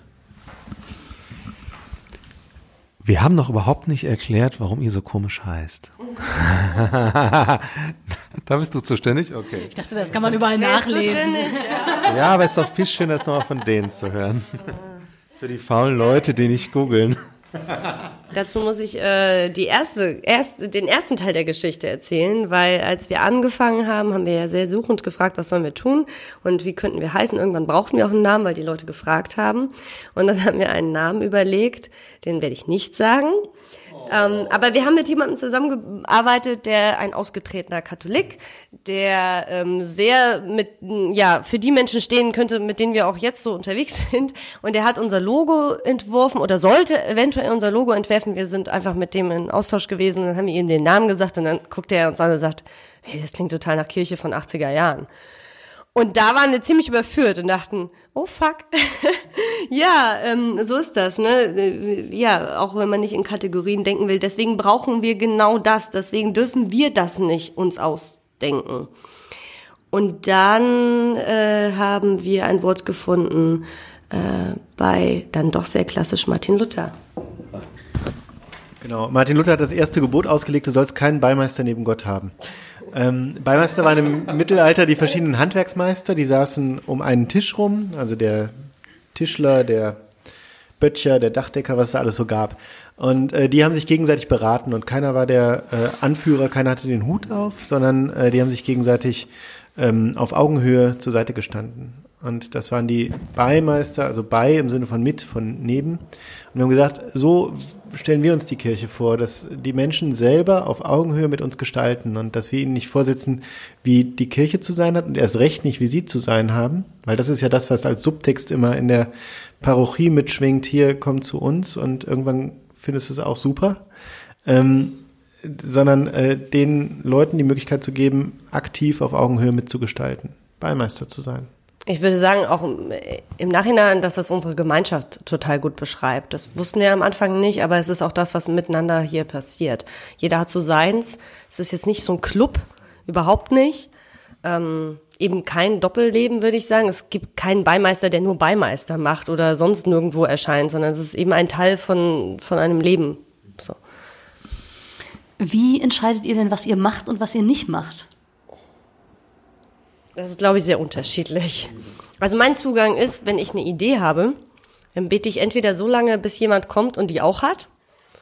Wir haben noch überhaupt nicht erklärt, warum ihr so komisch heißt. da bist du zuständig? Okay. Ich dachte, das kann man überall nachlesen. Ja. aber es ist doch viel schöner, das nochmal von denen zu hören. Für die faulen Leute, die nicht googeln. Dazu muss ich äh, die erste, erst, den ersten Teil der Geschichte erzählen, weil als wir angefangen haben, haben wir ja sehr suchend gefragt, was sollen wir tun und wie könnten wir heißen. Irgendwann brauchten wir auch einen Namen, weil die Leute gefragt haben. Und dann haben wir einen Namen überlegt, den werde ich nicht sagen. Ähm, aber wir haben mit jemandem zusammengearbeitet, der ein ausgetretener Katholik, der ähm, sehr mit, ja, für die Menschen stehen könnte, mit denen wir auch jetzt so unterwegs sind. Und der hat unser Logo entworfen oder sollte eventuell unser Logo entwerfen. Wir sind einfach mit dem in Austausch gewesen, dann haben wir ihm den Namen gesagt und dann guckt er uns an und sagt, hey, das klingt total nach Kirche von 80er Jahren. Und da waren wir ziemlich überführt und dachten, oh fuck. ja, ähm, so ist das, ne? Ja, auch wenn man nicht in Kategorien denken will. Deswegen brauchen wir genau das. Deswegen dürfen wir das nicht uns ausdenken. Und dann äh, haben wir ein Wort gefunden äh, bei dann doch sehr klassisch Martin Luther. Genau, Martin Luther hat das erste Gebot ausgelegt, du sollst keinen Beimeister neben Gott haben. Ähm, Beimeister waren im Mittelalter die verschiedenen Handwerksmeister, die saßen um einen Tisch rum, also der Tischler, der Böttcher, der Dachdecker, was es da alles so gab. Und äh, die haben sich gegenseitig beraten und keiner war der äh, Anführer, keiner hatte den Hut auf, sondern äh, die haben sich gegenseitig ähm, auf Augenhöhe zur Seite gestanden. Und das waren die Beimeister, also bei im Sinne von mit, von neben. Und wir haben gesagt, so stellen wir uns die Kirche vor, dass die Menschen selber auf Augenhöhe mit uns gestalten und dass wir ihnen nicht vorsitzen, wie die Kirche zu sein hat und erst recht nicht, wie sie zu sein haben. Weil das ist ja das, was als Subtext immer in der Parochie mitschwingt. Hier kommt zu uns und irgendwann findest du es auch super. Ähm, sondern äh, den Leuten die Möglichkeit zu geben, aktiv auf Augenhöhe mitzugestalten, Beimeister zu sein. Ich würde sagen, auch im Nachhinein, dass das unsere Gemeinschaft total gut beschreibt. Das wussten wir am Anfang nicht, aber es ist auch das, was miteinander hier passiert. Jeder hat so seins. Es ist jetzt nicht so ein Club, überhaupt nicht. Ähm, eben kein Doppelleben, würde ich sagen. Es gibt keinen Beimeister, der nur Beimeister macht oder sonst nirgendwo erscheint, sondern es ist eben ein Teil von, von einem Leben. So. Wie entscheidet ihr denn, was ihr macht und was ihr nicht macht? Das ist, glaube ich, sehr unterschiedlich. Also mein Zugang ist, wenn ich eine Idee habe, dann bete ich entweder so lange, bis jemand kommt und die auch hat.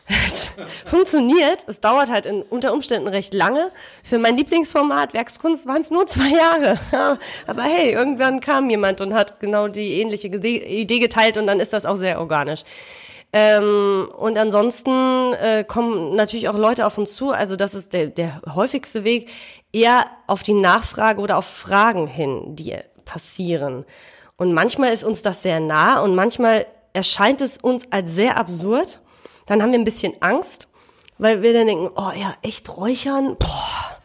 Es funktioniert. Es dauert halt in, unter Umständen recht lange. Für mein Lieblingsformat Werkskunst waren es nur zwei Jahre. Ja, aber hey, irgendwann kam jemand und hat genau die ähnliche Idee geteilt und dann ist das auch sehr organisch. Ähm, und ansonsten äh, kommen natürlich auch Leute auf uns zu. Also das ist der, der häufigste Weg, eher auf die Nachfrage oder auf Fragen hin, die passieren. Und manchmal ist uns das sehr nah und manchmal erscheint es uns als sehr absurd. Dann haben wir ein bisschen Angst, weil wir dann denken, oh ja, echt räuchern? Boah,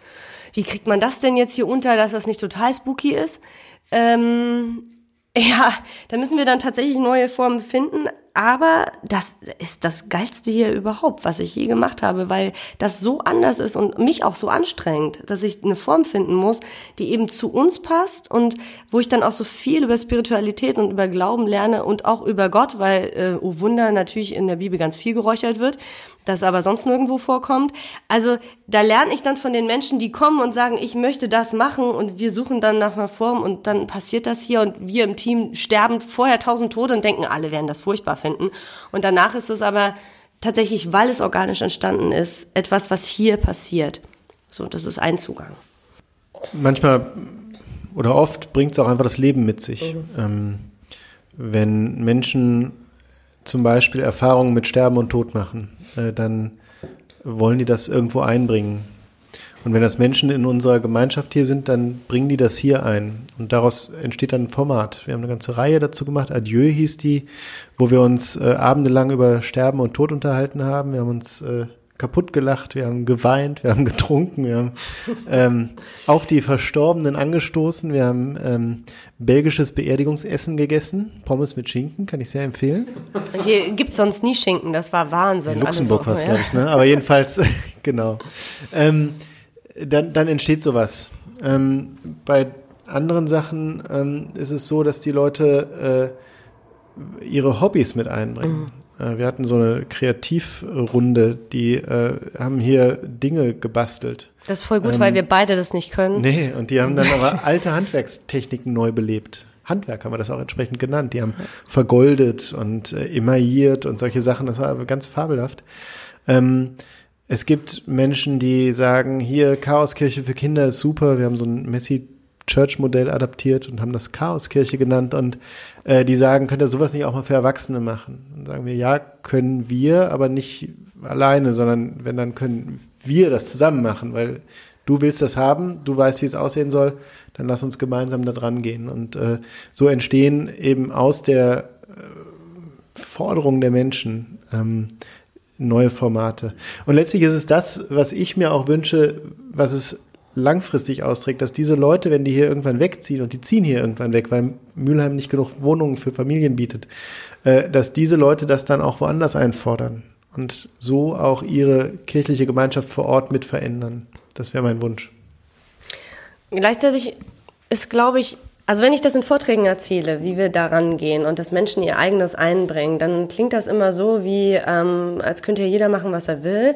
wie kriegt man das denn jetzt hier unter, dass das nicht total spooky ist? Ähm, ja, da müssen wir dann tatsächlich neue Formen finden. Aber das ist das Geilste hier überhaupt, was ich je gemacht habe, weil das so anders ist und mich auch so anstrengt, dass ich eine Form finden muss, die eben zu uns passt und wo ich dann auch so viel über Spiritualität und über Glauben lerne und auch über Gott, weil, äh, oh Wunder, natürlich in der Bibel ganz viel geräuchert wird das aber sonst nirgendwo vorkommt. Also da lerne ich dann von den Menschen, die kommen und sagen, ich möchte das machen und wir suchen dann nach einer Form und dann passiert das hier und wir im Team sterben vorher tausend Tote und denken, alle werden das furchtbar finden. Und danach ist es aber tatsächlich, weil es organisch entstanden ist, etwas, was hier passiert. So, das ist ein Zugang. Manchmal oder oft bringt es auch einfach das Leben mit sich. Mhm. Ähm, wenn Menschen zum Beispiel Erfahrungen mit Sterben und Tod machen, äh, dann wollen die das irgendwo einbringen. Und wenn das Menschen in unserer Gemeinschaft hier sind, dann bringen die das hier ein. Und daraus entsteht dann ein Format. Wir haben eine ganze Reihe dazu gemacht. Adieu hieß die, wo wir uns äh, abendelang über Sterben und Tod unterhalten haben. Wir haben uns äh, kaputt gelacht, wir haben geweint, wir haben getrunken, wir haben ähm, auf die Verstorbenen angestoßen, wir haben ähm, belgisches Beerdigungsessen gegessen, Pommes mit Schinken, kann ich sehr empfehlen. Hier gibt's sonst nie Schinken, das war Wahnsinn. In Luxemburg war es, glaube ich, ne? aber jedenfalls, genau. Ähm, dann, dann entsteht sowas. Ähm, bei anderen Sachen ähm, ist es so, dass die Leute äh, ihre Hobbys mit einbringen. Äh, wir hatten so eine Kreativrunde, die äh, haben hier Dinge gebastelt. Das ist voll gut, ähm, weil wir beide das nicht können. Nee, und die haben dann aber alte Handwerkstechniken neu belebt. Handwerk, haben wir das auch entsprechend genannt. Die haben vergoldet und äh, emailliert und solche Sachen. Das war ganz fabelhaft. Ähm, es gibt Menschen, die sagen, hier Chaoskirche für Kinder ist super. Wir haben so ein Messi Church-Modell adaptiert und haben das Chaoskirche genannt und äh, die sagen, könnt ihr sowas nicht auch mal für Erwachsene machen? Dann sagen wir, ja, können wir, aber nicht alleine, sondern wenn, dann können wir das zusammen machen, weil du willst das haben, du weißt, wie es aussehen soll, dann lass uns gemeinsam da dran gehen. Und äh, so entstehen eben aus der äh, Forderung der Menschen ähm, neue Formate. Und letztlich ist es das, was ich mir auch wünsche, was es langfristig austrägt, dass diese Leute, wenn die hier irgendwann wegziehen und die ziehen hier irgendwann weg, weil Mülheim nicht genug Wohnungen für Familien bietet, äh, dass diese Leute das dann auch woanders einfordern und so auch ihre kirchliche Gemeinschaft vor Ort mit verändern. Das wäre mein Wunsch. Gleichzeitig ist, glaube ich, also wenn ich das in Vorträgen erzähle, wie wir daran gehen und dass Menschen ihr eigenes einbringen, dann klingt das immer so wie, ähm, als könnte ja jeder machen, was er will.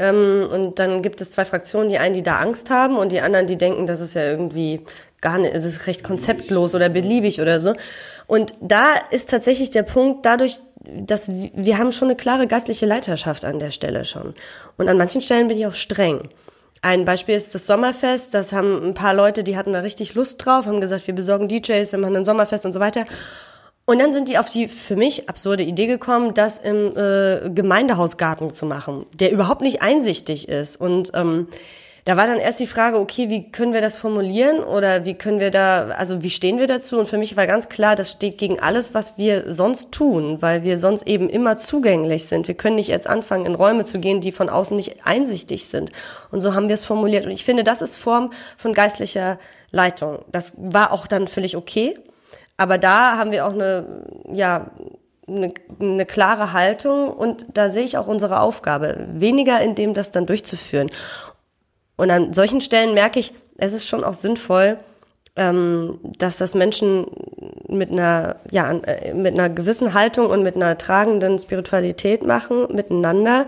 Ähm, und dann gibt es zwei Fraktionen, die einen, die da Angst haben und die anderen, die denken, das ist ja irgendwie gar nicht, es ist recht konzeptlos oder beliebig oder so. Und da ist tatsächlich der Punkt, dadurch, dass wir haben schon eine klare geistliche Leiterschaft an der Stelle schon. Und an manchen Stellen bin ich auch streng. Ein Beispiel ist das Sommerfest. Das haben ein paar Leute, die hatten da richtig Lust drauf, haben gesagt, wir besorgen DJs, wir machen ein Sommerfest und so weiter. Und dann sind die auf die für mich absurde Idee gekommen, das im äh, Gemeindehausgarten zu machen, der überhaupt nicht einsichtig ist. Und ähm, da war dann erst die Frage, okay, wie können wir das formulieren oder wie können wir da, also wie stehen wir dazu? Und für mich war ganz klar, das steht gegen alles, was wir sonst tun, weil wir sonst eben immer zugänglich sind. Wir können nicht jetzt anfangen, in Räume zu gehen, die von außen nicht einsichtig sind. Und so haben wir es formuliert. Und ich finde, das ist Form von geistlicher Leitung. Das war auch dann völlig okay. Aber da haben wir auch eine, ja, eine, eine klare Haltung und da sehe ich auch unsere Aufgabe. Weniger in dem, das dann durchzuführen. Und an solchen Stellen merke ich, es ist schon auch sinnvoll, ähm, dass das Menschen mit einer, ja, äh, mit einer gewissen Haltung und mit einer tragenden Spiritualität machen, miteinander.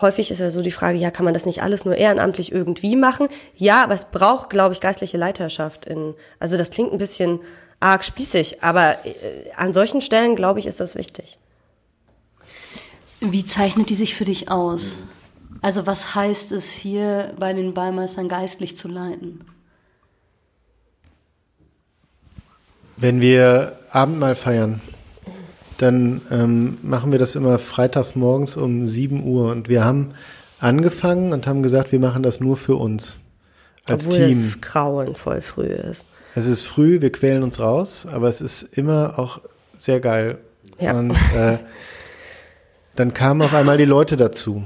Häufig ist ja so die Frage, ja, kann man das nicht alles nur ehrenamtlich irgendwie machen? Ja, aber es braucht, glaube ich, geistliche Leiterschaft in, also das klingt ein bisschen arg spießig, aber äh, an solchen Stellen, glaube ich, ist das wichtig. Wie zeichnet die sich für dich aus? Also was heißt es hier bei den Beimeistern geistlich zu leiten? Wenn wir Abendmahl feiern, dann ähm, machen wir das immer freitags morgens um 7 Uhr und wir haben angefangen und haben gesagt, wir machen das nur für uns als Obwohl Team. es grauenvoll früh ist. Es ist früh, wir quälen uns raus, aber es ist immer auch sehr geil. Ja. Und äh, dann kamen auf einmal die Leute dazu,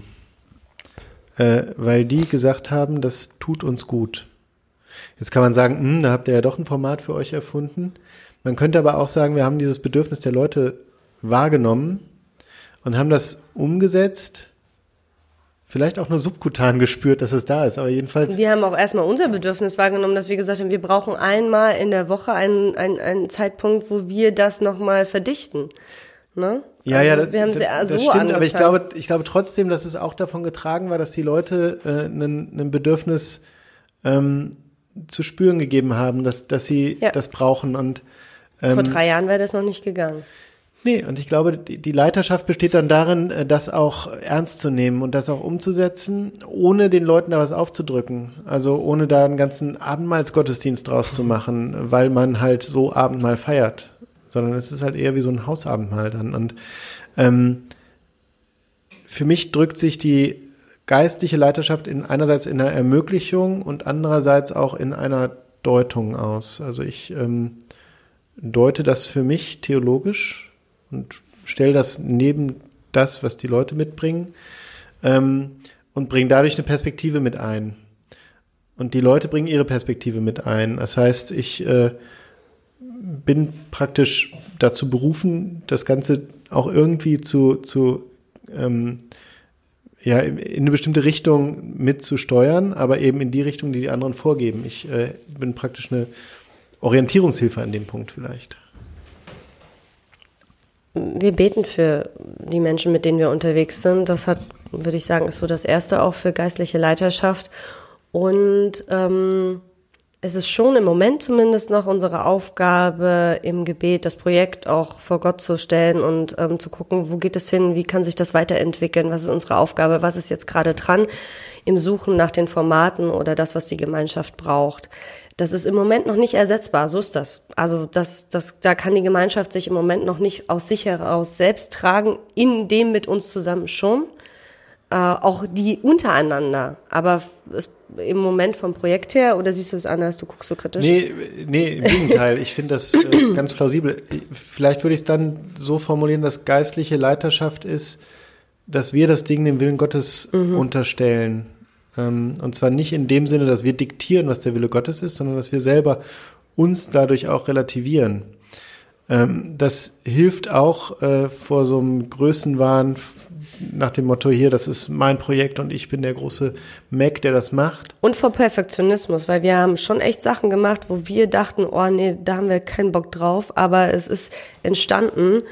äh, weil die gesagt haben, das tut uns gut. Jetzt kann man sagen, hm, da habt ihr ja doch ein Format für euch erfunden. Man könnte aber auch sagen, wir haben dieses Bedürfnis der Leute wahrgenommen und haben das umgesetzt vielleicht auch nur subkutan gespürt, dass es da ist, aber jedenfalls. Wir haben auch erstmal unser Bedürfnis wahrgenommen, dass wir gesagt haben, wir brauchen einmal in der Woche einen, einen, einen Zeitpunkt, wo wir das nochmal verdichten. Ne? Ja, also ja, wir haben das, das so stimmt, angefangen. aber ich glaube, ich glaube trotzdem, dass es auch davon getragen war, dass die Leute äh, ein, Bedürfnis ähm, zu spüren gegeben haben, dass, dass sie Ja. das brauchen und Vor ähm, drei Jahren wäre das noch nicht gegangen. Nee, und ich glaube, die Leiterschaft besteht dann darin, äh, das auch ernst zu nehmen und das auch umzusetzen, ohne den Leuten da was aufzudrücken. Also ohne da einen ganzen Abendmahlsgottesdienst draus zu machen, weil man halt so Abendmahl feiert. Sondern es ist halt eher wie so ein Hausabendmahl dann. Und ähm, für mich drückt sich die geistliche Leiterschaft in einerseits in einer Ermöglichung und andererseits auch in einer Deutung aus. Also ich ähm, deute das für mich theologisch und stelle das neben das, was die Leute mitbringen ähm, und bringe dadurch eine Perspektive mit ein. Und die Leute bringen ihre Perspektive mit ein. Das heißt, ich äh, bin praktisch dazu berufen, das Ganze auch irgendwie zu, zu ähm, ja, in in eine bestimmte Richtung mitzusteuern, aber eben in die Richtung, die die anderen vorgeben. Ich äh, bin praktisch eine Orientierungshilfe an dem Punkt vielleicht. Wir beten für die Menschen, mit denen wir unterwegs sind. Das hat, würde ich sagen, ist so das Erste auch für geistliche Leiterschaft. Und ähm, es ist schon im Moment zumindest noch unsere Aufgabe im Gebet, das Projekt auch vor Gott zu stellen und ähm, zu gucken, wo geht es hin, wie kann sich das weiterentwickeln, was ist unsere Aufgabe, was ist jetzt gerade dran im Suchen nach den Formaten oder das, was die Gemeinschaft braucht. Das ist im Moment noch nicht ersetzbar, so ist das. Also das, das, da kann die Gemeinschaft sich im Moment noch nicht aus sich heraus selbst tragen, in dem mit uns zusammen schon äh, auch die untereinander. Aber es, im Moment vom Projekt her, oder siehst du es anders, du guckst so kritisch? Nee, nee im Gegenteil. Ich finde das äh, ganz plausibel. Vielleicht würde ich es dann so formulieren, dass geistliche Leiterschaft ist, dass wir das Ding dem Willen Gottes mhm. unterstellen. Ähm, und zwar nicht in dem Sinne, dass wir diktieren, was der Wille Gottes ist, sondern dass wir selber uns dadurch auch relativieren. Ähm, das hilft auch äh, vor so einem Größenwahn nach dem Motto hier, das ist mein Projekt und ich bin der große Mac, der das macht. Und vor Perfektionismus, weil wir haben schon echt Sachen gemacht, wo wir dachten, oh nee, da haben wir keinen Bock drauf, aber es ist entstanden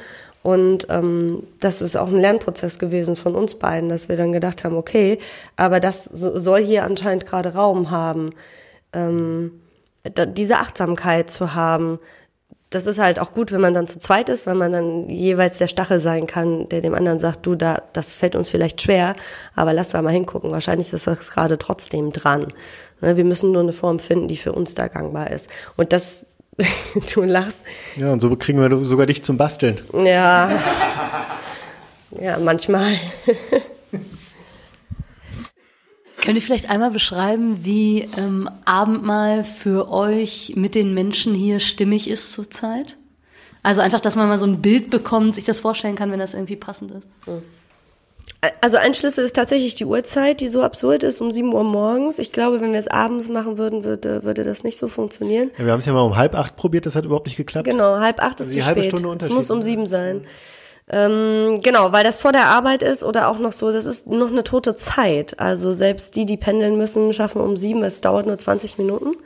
und ähm, das ist auch ein Lernprozess gewesen von uns beiden, dass wir dann gedacht haben, okay, aber das soll hier anscheinend gerade Raum haben, ähm, diese Achtsamkeit zu haben, das ist halt auch gut, wenn man dann zu zweit ist, weil man dann jeweils der Stachel sein kann, der dem anderen sagt, du, da, das fällt uns vielleicht schwer, aber lass da mal hingucken. Wahrscheinlich ist das gerade trotzdem dran. Ne, wir müssen nur eine Form finden, die für uns da gangbar ist. Und das, du lachst. Ja, und so kriegen wir sogar dich zum Basteln. Ja. Ja, manchmal. Könnt ihr vielleicht einmal beschreiben, wie ähm, Abendmahl für euch mit den Menschen hier stimmig ist zurzeit? Also einfach, dass man mal so ein Bild bekommt, sich das vorstellen kann, wenn das irgendwie passend ist. Also ein Schlüssel ist tatsächlich die Uhrzeit, die so absurd ist, um 7 Uhr morgens. Ich glaube, wenn wir es abends machen würden, würde, würde das nicht so funktionieren. Ja, wir haben es ja mal um halb acht probiert, das hat überhaupt nicht geklappt. Genau, halb acht ist also zu spät. Es muss um sieben sein. Ähm, genau, weil das vor der Arbeit ist oder auch noch so, das ist noch eine tote Zeit. Also selbst die, die pendeln müssen, schaffen um sieben, es dauert nur 20 Minuten.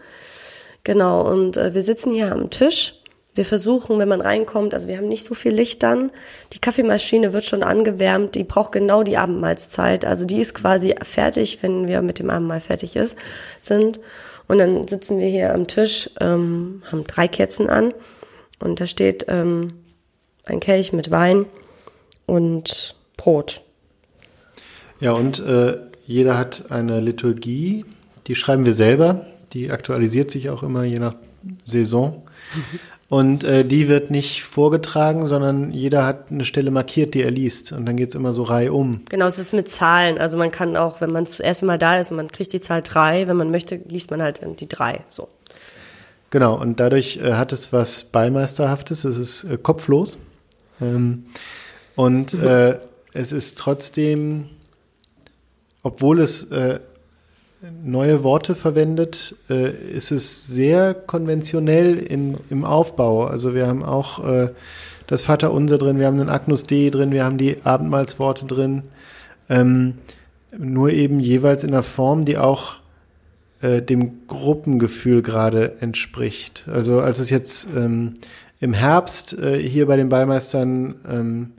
Genau, und äh, wir sitzen hier am Tisch. Wir versuchen, wenn man reinkommt, also wir haben nicht so viel Licht dann. Die Kaffeemaschine wird schon angewärmt, die braucht genau die Abendmahlzeit. Also die ist quasi fertig, wenn wir mit dem Abendmahl fertig ist, sind. Und dann sitzen wir hier am Tisch, ähm, haben drei Kerzen an und da steht ähm, ein Kelch mit Wein und Brot. Ja, und äh, jeder hat eine Liturgie, die schreiben wir selber, die aktualisiert sich auch immer je nach Saison. Und äh, die wird nicht vorgetragen, sondern jeder hat eine Stelle markiert, die er liest. Und dann geht es immer so reihum. Genau, es ist mit Zahlen. Also man kann auch, wenn man das erste Mal da ist und man kriegt die Zahl drei, wenn man möchte, liest man halt die drei. So. Genau, und dadurch äh, hat es was Beimeisterhaftes, es ist äh, kopflos. Ähm, und äh, es ist trotzdem, obwohl es äh, neue Worte verwendet, äh, ist es sehr konventionell in, im Aufbau. Also wir haben auch äh, das Vaterunser drin, wir haben den Agnus Dei drin, wir haben die Abendmahlsworte drin. Ähm, nur eben jeweils in einer Form, die auch äh, dem Gruppengefühl gerade entspricht. Also als es jetzt ähm, im Herbst äh, hier bei den Beimeistern ähm,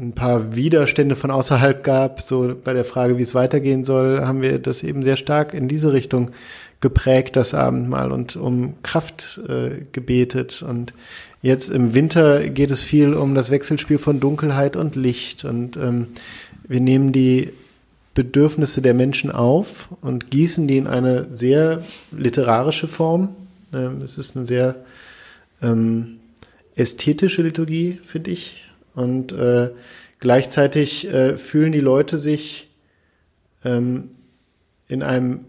ein paar Widerstände von außerhalb gab, so bei der Frage, wie es weitergehen soll, haben wir das eben sehr stark in diese Richtung geprägt, das Abendmahl und um Kraft äh, gebetet. Und jetzt im Winter geht es viel um das Wechselspiel von Dunkelheit und Licht. Und ähm, wir nehmen die Bedürfnisse der Menschen auf und gießen die in eine sehr literarische Form. Ähm, es ist eine sehr ähm, ästhetische Liturgie, finde ich. Und äh, gleichzeitig äh, fühlen die Leute sich ähm, in einem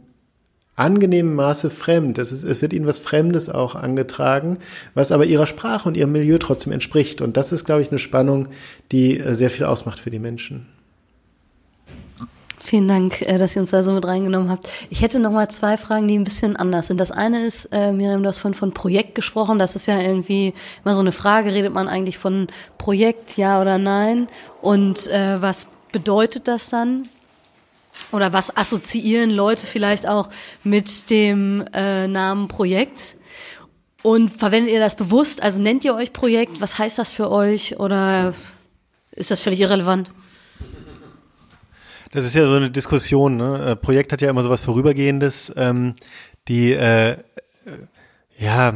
angenehmen Maße fremd. Es, ist, es wird ihnen was Fremdes auch angetragen, was aber ihrer Sprache und ihrem Milieu trotzdem entspricht. Und das ist, glaube ich, eine Spannung, die äh, sehr viel ausmacht für die Menschen. Vielen Dank, äh, dass ihr uns da so mit reingenommen habt. Ich hätte noch mal zwei Fragen, die ein bisschen anders sind. Das eine ist, äh, Miriam, du hast von, von Projekt gesprochen. Das ist ja irgendwie immer so eine Frage. Redet man eigentlich von Projekt, ja oder nein? Und äh, was bedeutet das dann? Oder was assoziieren Leute vielleicht auch mit dem äh, Namen Projekt? Und verwendet ihr das bewusst? Also nennt ihr euch Projekt? Was heißt das für euch? Oder ist das völlig irrelevant? Das ist ja so eine Diskussion. Ne? Äh, Projekt hat ja immer so was Vorübergehendes. Ähm, die, äh, äh, ja,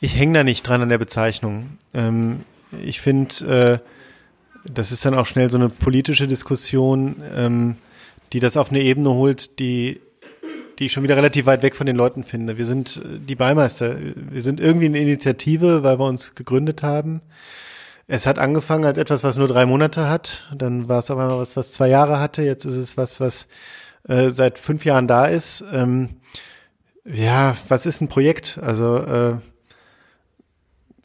ich hänge da nicht dran an der Bezeichnung. Ähm, ich finde, äh, das ist dann auch schnell so eine politische Diskussion, ähm, die das auf eine Ebene holt, die, die ich schon wieder relativ weit weg von den Leuten finde. Wir sind äh, die Beimeister. Wir sind irgendwie eine Initiative, weil wir uns gegründet haben. Es hat angefangen als etwas, was nur drei Monate hat. Dann war es auf einmal was, was zwei Jahre hatte. Jetzt ist es was, was äh, seit fünf Jahren da ist. Ähm, ja, was ist ein Projekt? Also äh,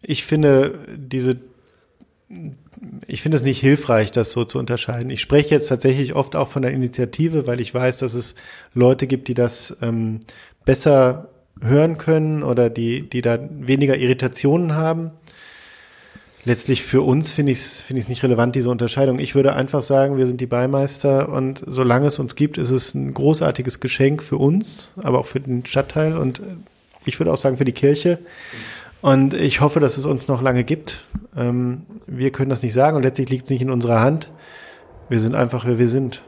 ich finde diese, ich finde es nicht hilfreich, das so zu unterscheiden. Ich spreche jetzt tatsächlich oft auch von der Initiative, weil ich weiß, dass es Leute gibt, die das ähm, besser hören können oder die, die da weniger Irritationen haben. Letztlich für uns finde ich es finde ich nicht relevant, diese Unterscheidung. Ich würde einfach sagen, wir sind die Beimeister und solange es uns gibt, ist es ein großartiges Geschenk für uns, aber auch für den Stadtteil und ich würde auch sagen für die Kirche. Und ich hoffe, dass es uns noch lange gibt. Ähm, wir können das nicht sagen und letztlich liegt es nicht in unserer Hand. Wir sind einfach, wer wir sind.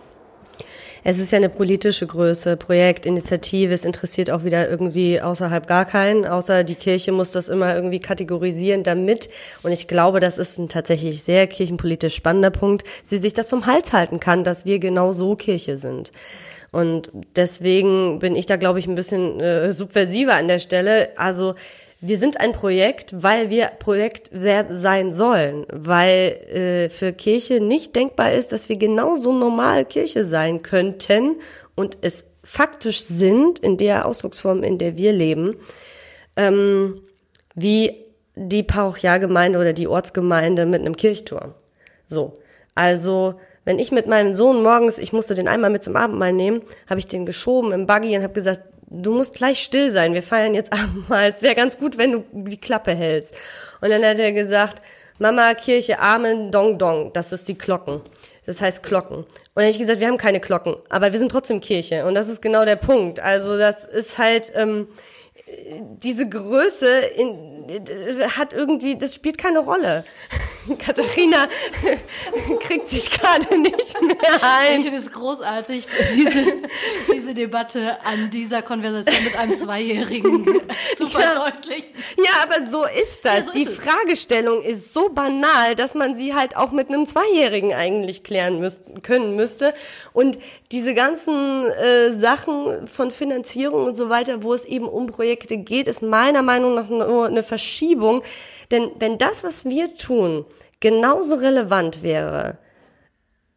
Es ist ja eine politische Größe, Projekt, Initiative. Es interessiert auch wieder irgendwie außerhalb gar keinen, außer die Kirche muss das immer irgendwie kategorisieren damit. Und ich glaube, das ist ein tatsächlich sehr kirchenpolitisch spannender Punkt, sie sich das vom Hals halten kann, dass wir genau so Kirche sind. Und deswegen bin ich da, glaube ich, ein bisschen äh, subversiver an der Stelle. Also wir sind ein Projekt, weil wir Projekt sein sollen, weil äh, für Kirche nicht denkbar ist, dass wir genauso normal Kirche sein könnten und es faktisch sind in der Ausdrucksform, in der wir leben, ähm, wie die Parochialgemeinde oder die Ortsgemeinde mit einem Kirchturm. So, also wenn ich mit meinem Sohn morgens, ich musste den einmal mit zum Abendmahl nehmen, habe ich den geschoben im Buggy und habe gesagt, du musst gleich still sein, wir feiern jetzt Abendmahl, es wäre ganz gut, wenn du die Klappe hältst. Und dann hat er gesagt, Mama, Kirche, Amen, Dong Dong, das ist die Glocken. Das heißt Glocken. Und dann habe ich gesagt, wir haben keine Glocken, aber wir sind trotzdem Kirche. Und das ist genau der Punkt. Also das ist halt ähm, diese Größe in, hat irgendwie, das spielt keine Rolle. Katharina kriegt sich gerade nicht mehr ein. Ich finde es großartig, diese, diese Debatte an dieser Konversation mit einem Zweijährigen zu verdeutlichen. Ja, aber so ist das. Ja, so Die ist Fragestellung ist so banal, dass man sie halt auch mit einem Zweijährigen eigentlich klären müssten, können müsste. Und diese ganzen äh, Sachen von Finanzierung und so weiter, wo es eben um Projekte geht, ist meiner Meinung nach nur eine Verschiebung. Denn wenn das, was wir tun, genauso relevant wäre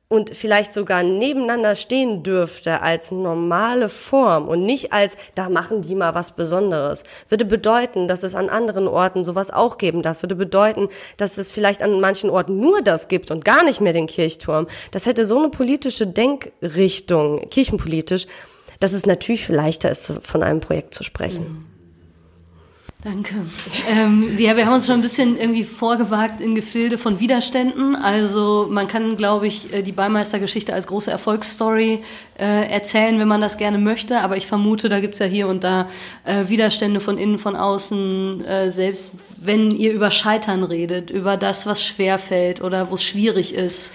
und vielleicht sogar nebeneinander stehen dürfte als normale Form und nicht als, da machen die mal was Besonderes, würde bedeuten, dass es an anderen Orten sowas auch geben darf, würde bedeuten, dass es vielleicht an manchen Orten nur das gibt und gar nicht mehr den Kirchturm. Das hätte so eine politische Denkrichtung, kirchenpolitisch, dass es natürlich leichter ist, von einem Projekt zu sprechen. Mhm. Danke. Ähm, wir, wir haben uns schon ein bisschen irgendwie vorgewagt in Gefilde von Widerständen. Also man kann, glaube ich, äh, die Beimeistergeschichte als große Erfolgsstory äh, erzählen, wenn man das gerne möchte. Aber ich vermute, da gibt's ja hier und da äh, Widerstände von innen, von außen. Äh, selbst wenn ihr über Scheitern redet, über das, was schwer fällt oder wo es schwierig ist.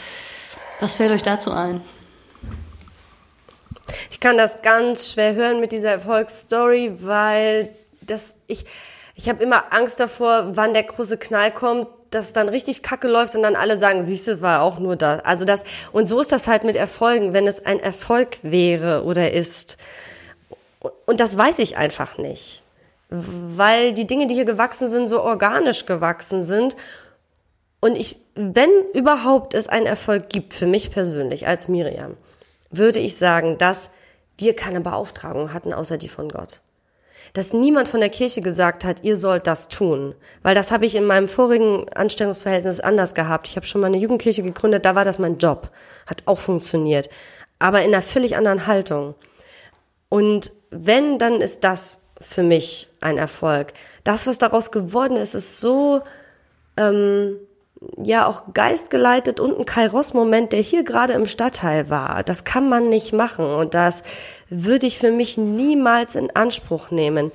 Was fällt euch dazu ein? Ich kann das ganz schwer hören mit dieser Erfolgsstory, weil das ich ich habe immer Angst davor, wann der große Knall kommt, dass dann richtig Kacke läuft und dann alle sagen, siehst du, war auch nur da. Also das und so ist das halt mit Erfolgen, wenn es ein Erfolg wäre oder ist. Und das weiß ich einfach nicht, weil die Dinge, die hier gewachsen sind, so organisch gewachsen sind. Und ich, wenn überhaupt es einen Erfolg gibt für mich persönlich als Miriam, würde ich sagen, dass wir keine Beauftragung hatten außer die von Gott dass niemand von der Kirche gesagt hat, ihr sollt das tun. Weil das habe ich in meinem vorigen Anstellungsverhältnis anders gehabt. Ich habe schon mal eine Jugendkirche gegründet, da war das mein Job. Hat auch funktioniert. Aber in einer völlig anderen Haltung. Und wenn, dann ist das für mich ein Erfolg. Das, was daraus geworden ist, ist so ähm, ja auch geistgeleitet und ein Kairos-Moment, der hier gerade im Stadtteil war. Das kann man nicht machen und das würde ich für mich niemals in Anspruch nehmen.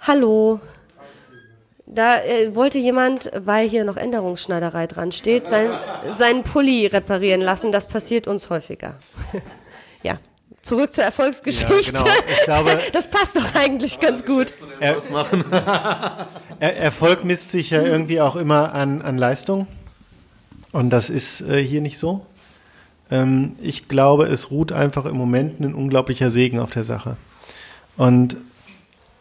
Hallo. Da äh, wollte jemand, weil hier noch Änderungsschneiderei dran steht, sein, seinen Pulli reparieren lassen. Das passiert uns häufiger. ja. zurück zur Erfolgsgeschichte. Ja, genau. Glaube- das passt doch eigentlich ganz gut. Er, Erfolg misst sich ja irgendwie auch immer an, an Leistung. Und das ist äh, hier nicht so. Ähm, ich glaube, es ruht einfach im Moment ein unglaublicher Segen auf der Sache. Und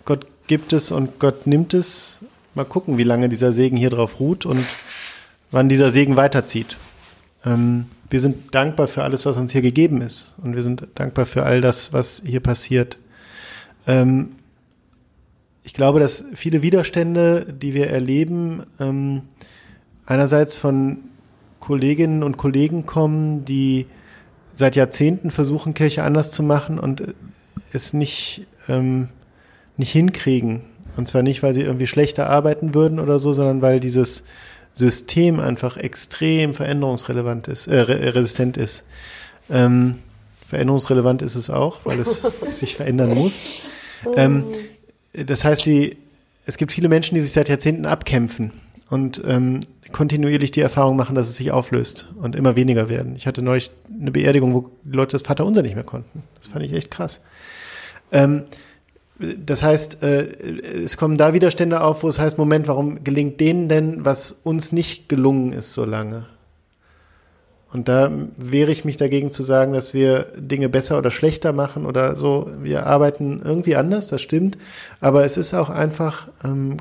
Gott gibt es und Gott nimmt es. Mal gucken, wie lange dieser Segen hier drauf ruht und wann dieser Segen weiterzieht. Ähm, wir sind dankbar für alles, was uns hier gegeben ist. Und wir sind dankbar für all das, was hier passiert. Ähm, ich glaube, dass viele Widerstände, die wir erleben, ähm, einerseits von Kolleginnen und Kollegen kommen, die seit Jahrzehnten versuchen, Kirche anders zu machen und es nicht, ähm, nicht hinkriegen. Und zwar nicht, weil sie irgendwie schlechter arbeiten würden oder so, sondern weil dieses System einfach extrem veränderungsrelevant ist, äh, re- resistent ist. Ähm, veränderungsrelevant ist es auch, weil es sich verändern muss. Ähm, das heißt, sie, es gibt viele Menschen, die sich seit Jahrzehnten abkämpfen und ähm, kontinuierlich die Erfahrung machen, dass es sich auflöst und immer weniger werden. Ich hatte neulich eine Beerdigung, wo die Leute das Vaterunser nicht mehr konnten. Das fand ich echt krass. Ähm, das heißt, äh, es kommen da Widerstände auf, wo es heißt, Moment, warum gelingt denen denn, was uns nicht gelungen ist so lange? Und da wehre ich mich dagegen zu sagen, dass wir Dinge besser oder schlechter machen oder so. Wir arbeiten irgendwie anders, das stimmt. Aber es ist auch einfach ähm,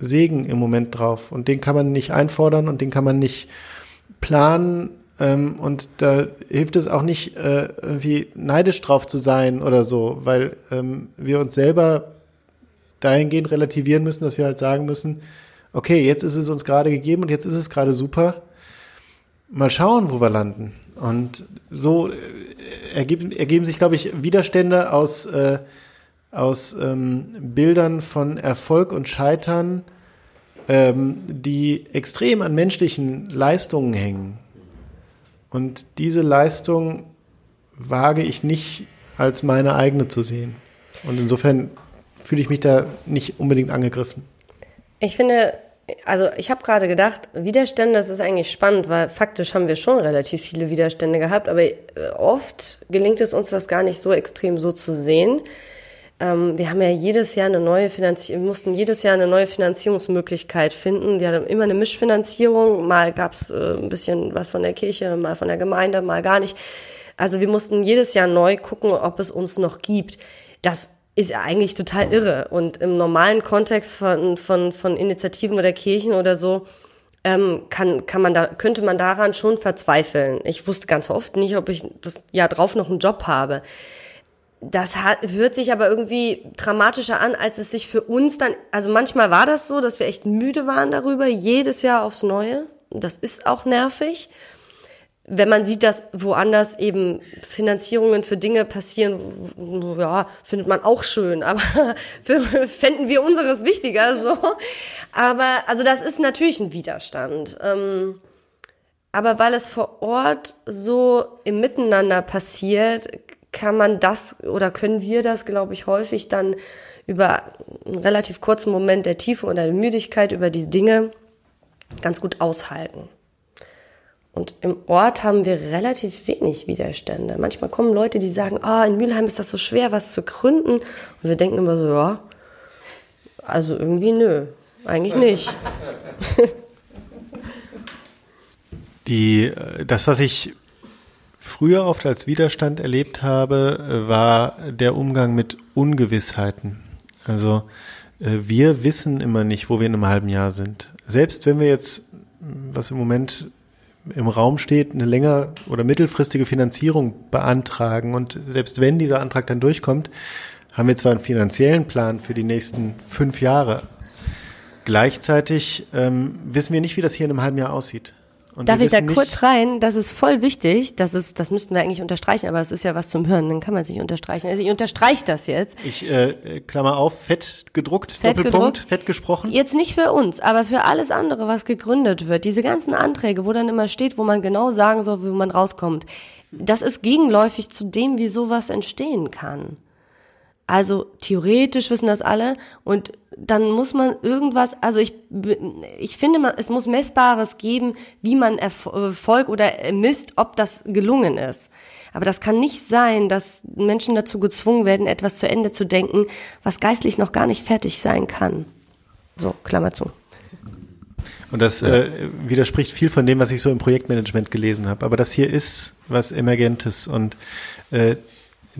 Segen im Moment drauf. Und den kann man nicht einfordern und den kann man nicht planen. Ähm, und da hilft es auch nicht, äh, irgendwie neidisch drauf zu sein oder so, weil ähm, wir uns selber dahingehend relativieren müssen, dass wir halt sagen müssen, okay, jetzt ist es uns gerade gegeben und jetzt ist es gerade super. Mal schauen, wo wir landen. Und so äh, ergeben, ergeben sich, glaube ich, Widerstände aus, äh, aus ähm, Bildern von Erfolg und Scheitern, ähm, die extrem an menschlichen Leistungen hängen. Und diese Leistung wage ich nicht als meine eigene zu sehen. Und insofern fühle ich mich da nicht unbedingt angegriffen. Ich finde, also ich habe gerade gedacht, Widerstände, das ist eigentlich spannend, weil faktisch haben wir schon relativ viele Widerstände gehabt, aber äh, oft gelingt es uns das gar nicht so extrem so zu sehen. Ähm, wir haben ja jedes Jahr eine neue Finanzierung, mussten jedes Jahr eine neue Finanzierungsmöglichkeit finden. Wir hatten immer eine Mischfinanzierung, mal gab es äh, ein bisschen was von der Kirche, mal von der Gemeinde, mal gar nicht. Also wir mussten jedes Jahr neu gucken, ob es uns noch gibt. Das ist ja eigentlich total irre. Und im normalen Kontext von, von, von Initiativen oder Kirchen oder so, ähm, kann, kann man da, könnte man daran schon verzweifeln. Ich wusste ganz oft nicht, ob ich das Jahr drauf noch einen Job habe. Das hört sich aber irgendwie dramatischer an, als es sich für uns dann, also manchmal war das so, dass wir echt müde waren darüber, jedes Jahr aufs Neue. Das ist auch nervig wenn man sieht, dass woanders eben Finanzierungen für Dinge passieren, ja, findet man auch schön, aber fänden wir unseres wichtiger, so. Aber, also das ist natürlich ein Widerstand. Ähm, aber weil es vor Ort so im Miteinander passiert, kann man das oder können wir das, glaube ich, häufig dann über einen relativ kurzen Moment der Tiefe oder der Müdigkeit über die Dinge ganz gut aushalten. Und im Ort haben wir relativ wenig Widerstände. Manchmal kommen Leute, die sagen, ah, in Mülheim ist das so schwer, was zu gründen. Und wir denken immer so, ja, also irgendwie nö, eigentlich nicht. Die, äh, das, was ich früher oft als Widerstand erlebt habe, äh, war der Umgang mit Ungewissheiten. Also äh, wir wissen immer nicht, wo wir in einem halben Jahr sind. Selbst wenn wir jetzt, was im Moment im Raum steht, eine länger oder mittelfristige Finanzierung beantragen und selbst wenn dieser Antrag dann durchkommt, haben wir zwar einen finanziellen Plan für die nächsten fünf Jahre. Gleichzeitig ähm, wissen wir nicht, wie das hier in einem halben Jahr aussieht. Und Darf ich da nicht- kurz rein? Das ist voll wichtig. Das ist, das müssten wir eigentlich unterstreichen, aber es ist ja was zum Hören, dann kann man es nicht unterstreichen. Also ich unterstreiche das jetzt. Ich äh, Klammer auf, fett gedruckt, Fett Doppelpunkt, gedruckt. fett gesprochen. Jetzt nicht für uns, aber für alles andere, was gegründet wird. Diese ganzen Anträge, wo dann immer steht, wo man genau sagen soll, wo man rauskommt. Das ist gegenläufig zu dem, wie sowas entstehen kann. Also theoretisch wissen das alle und dann muss man irgendwas, also ich, ich finde, man, es muss Messbares geben, wie man Erfolg oder misst, ob das gelungen ist. Aber das kann nicht sein, dass Menschen dazu gezwungen werden, etwas zu Ende zu denken, was geistlich noch gar nicht fertig sein kann. So, Klammer zu. Und das äh, widerspricht viel von dem, was ich so im Projektmanagement gelesen habe. Aber das hier ist was Emergentes und äh,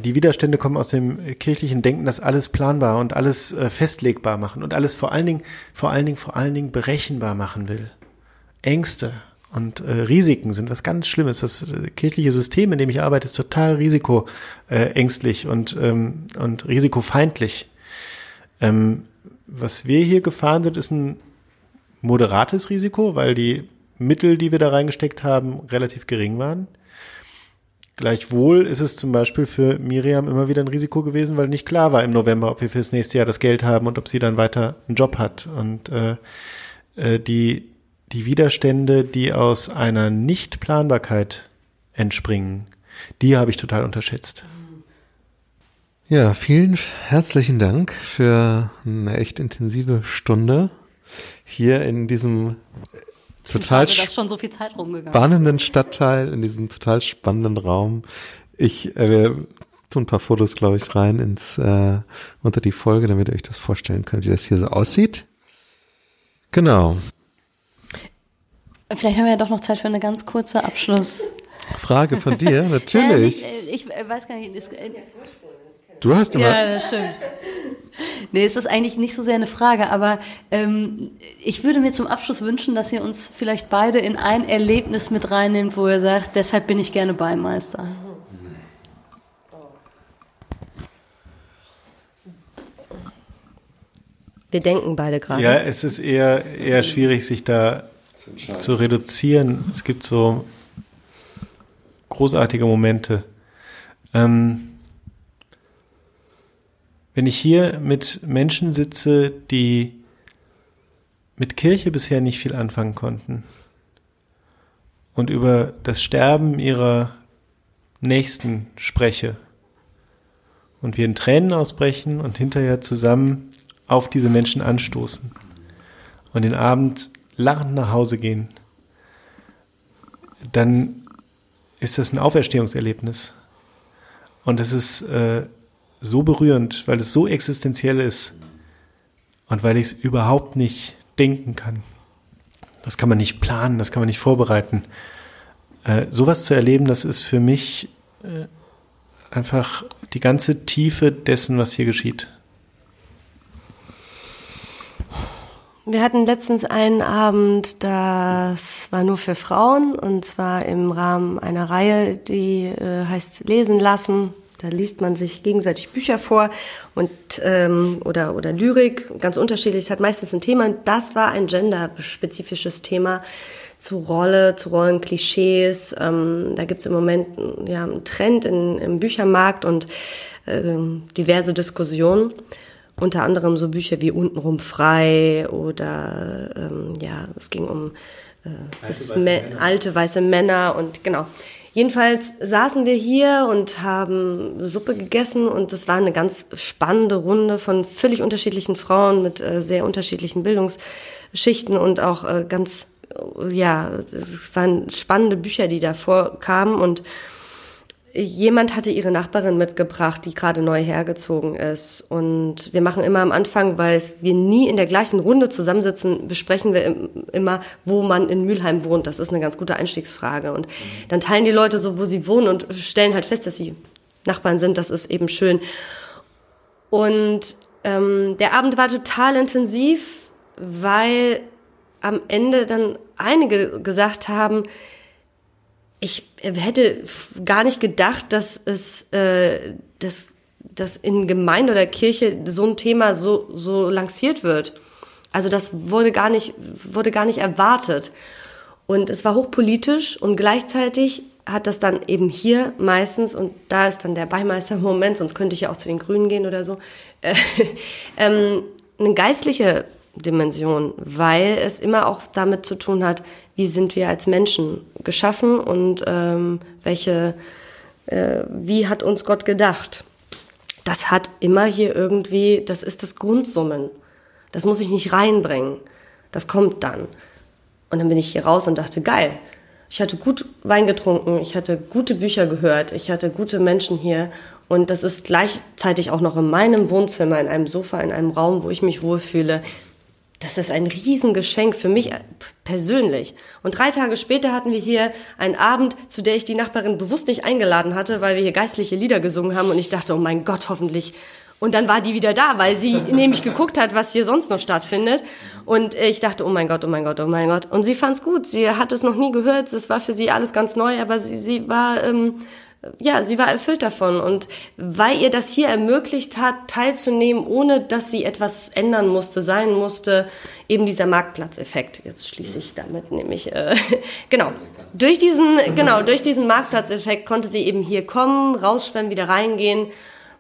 die Widerstände kommen aus dem kirchlichen Denken, das alles planbar und alles äh, festlegbar machen und alles vor allen Dingen, vor allen Dingen, vor allen Dingen berechenbar machen will. Ängste und äh, Risiken sind was ganz Schlimmes. Das äh, kirchliche System, in dem ich arbeite, ist total risikoängstlich und, ähm, und risikofeindlich. Ähm, was wir hier gefahren sind, ist ein moderates Risiko, weil die Mittel, die wir da reingesteckt haben, relativ gering waren. Gleichwohl ist es zum Beispiel für Miriam immer wieder ein Risiko gewesen, weil nicht klar war im November, ob wir fürs nächste Jahr das Geld haben und ob sie dann weiter einen Job hat. Und äh, äh, die, die Widerstände, die aus einer Nichtplanbarkeit entspringen, die habe ich total unterschätzt. Ja, vielen herzlichen Dank für eine echt intensive Stunde hier in diesem total schade, schon so viel Zeit rumgegangen. spannenden Stadtteil, in diesem total spannenden Raum. Ich äh, wir tun ein paar Fotos, glaube ich, rein ins äh, unter die Folge, damit ihr euch das vorstellen könnt, wie das hier so aussieht. Genau. Vielleicht haben wir ja doch noch Zeit für eine ganz kurze Abschluss. Frage von dir, natürlich. Ja, ich, ich, weiß gar nicht. Ist, du hast immer. Ja, das stimmt. Nee, es ist eigentlich nicht so sehr eine Frage, aber ähm, ich würde mir zum Abschluss wünschen, dass ihr uns vielleicht beide in ein Erlebnis mit reinnimmt, wo ihr sagt, deshalb bin ich gerne Beimeister. Wir denken beide gerade. Ja, es ist eher, eher schwierig, sich da zu reduzieren. Es gibt so großartige Momente. Ähm, wenn ich hier mit Menschen sitze, die mit Kirche bisher nicht viel anfangen konnten und über das Sterben ihrer Nächsten spreche und wir in Tränen ausbrechen und hinterher zusammen auf diese Menschen anstoßen und den Abend lachend nach Hause gehen, dann ist das ein Auferstehungserlebnis. Und es ist äh, so berührend, weil es so existenziell ist und weil ich es überhaupt nicht denken kann. Das kann man nicht planen, das kann man nicht vorbereiten. Äh, sowas zu erleben, das ist für mich äh, einfach die ganze Tiefe dessen, was hier geschieht. Wir hatten letztens einen Abend, das war nur für Frauen und zwar im Rahmen einer Reihe, die äh, heißt Lesen lassen. Da liest man sich gegenseitig Bücher vor und ähm, oder oder Lyrik, ganz unterschiedlich. Hat meistens ein Thema. Das war ein genderspezifisches Thema zu Rolle, zu Rollenklischees. Ähm, da gibt es im Moment ja einen Trend in, im Büchermarkt und ähm, diverse Diskussionen. Unter anderem so Bücher wie Untenrum frei oder ähm, ja, es ging um äh, das alte weiße, alte weiße Männer und genau. Jedenfalls saßen wir hier und haben Suppe gegessen und es war eine ganz spannende Runde von völlig unterschiedlichen Frauen mit äh, sehr unterschiedlichen Bildungsschichten und auch äh, ganz, ja, es waren spannende Bücher, die da vorkamen und Jemand hatte ihre Nachbarin mitgebracht, die gerade neu hergezogen ist. Und wir machen immer am Anfang, weil wir nie in der gleichen Runde zusammensitzen, besprechen wir immer, wo man in Mülheim wohnt. Das ist eine ganz gute Einstiegsfrage. Und dann teilen die Leute so, wo sie wohnen und stellen halt fest, dass sie Nachbarn sind. Das ist eben schön. Und ähm, der Abend war total intensiv, weil am Ende dann einige gesagt haben, ich hätte gar nicht gedacht, dass es, äh, dass, dass in Gemeinde oder Kirche so ein Thema so, so lanciert wird. Also das wurde gar nicht, wurde gar nicht erwartet. Und es war hochpolitisch und gleichzeitig hat das dann eben hier meistens, und da ist dann der Beimeister-Moment, sonst könnte ich ja auch zu den Grünen gehen oder so, äh, ähm, eine geistliche Dimension, weil es immer auch damit zu tun hat, wie sind wir als Menschen geschaffen und ähm, welche, äh, wie hat uns Gott gedacht. das hat immer hier irgendwie, das ist das Grundsummen. Das muss ich nicht reinbringen. Das kommt dann. Und dann bin ich hier raus und dachte, geil. Ich hatte gut Wein getrunken, ich hatte gute Bücher gehört, ich hatte gute Menschen hier. Und das ist gleichzeitig auch noch in meinem Wohnzimmer, in einem Sofa, in einem Raum, wo ich mich wohlfühle. Das ist ein Riesengeschenk für mich persönlich. Und drei Tage später hatten wir hier einen Abend, zu der ich die Nachbarin bewusst nicht eingeladen hatte, weil wir hier geistliche Lieder gesungen haben. Und ich dachte, oh mein Gott, hoffentlich und dann war die wieder da, weil sie nämlich geguckt hat, was hier sonst noch stattfindet. Und ich dachte, oh mein Gott, oh mein Gott, oh mein Gott. Und sie fand's gut. Sie hat es noch nie gehört. Es war für sie alles ganz neu, aber sie, sie war, ähm, ja, sie war erfüllt davon. Und weil ihr das hier ermöglicht hat, teilzunehmen, ohne dass sie etwas ändern musste, sein musste, eben dieser Marktplatzeffekt. Jetzt schließe ich damit nämlich, äh, genau. Durch diesen, genau, durch diesen Marktplatzeffekt konnte sie eben hier kommen, rausschwemmen, wieder reingehen.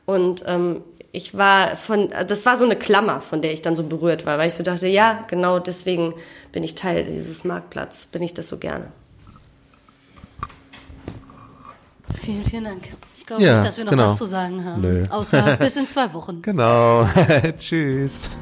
Und ähm, ich war von, das war so eine Klammer, von der ich dann so berührt war, weil ich so dachte, ja, genau deswegen bin ich Teil dieses Marktplatz, bin ich das so gerne. Vielen, vielen Dank. Ich glaube Ja, nicht, dass wir noch genau. was zu sagen haben. Nö. Außer bis in zwei Wochen. Genau. Tschüss.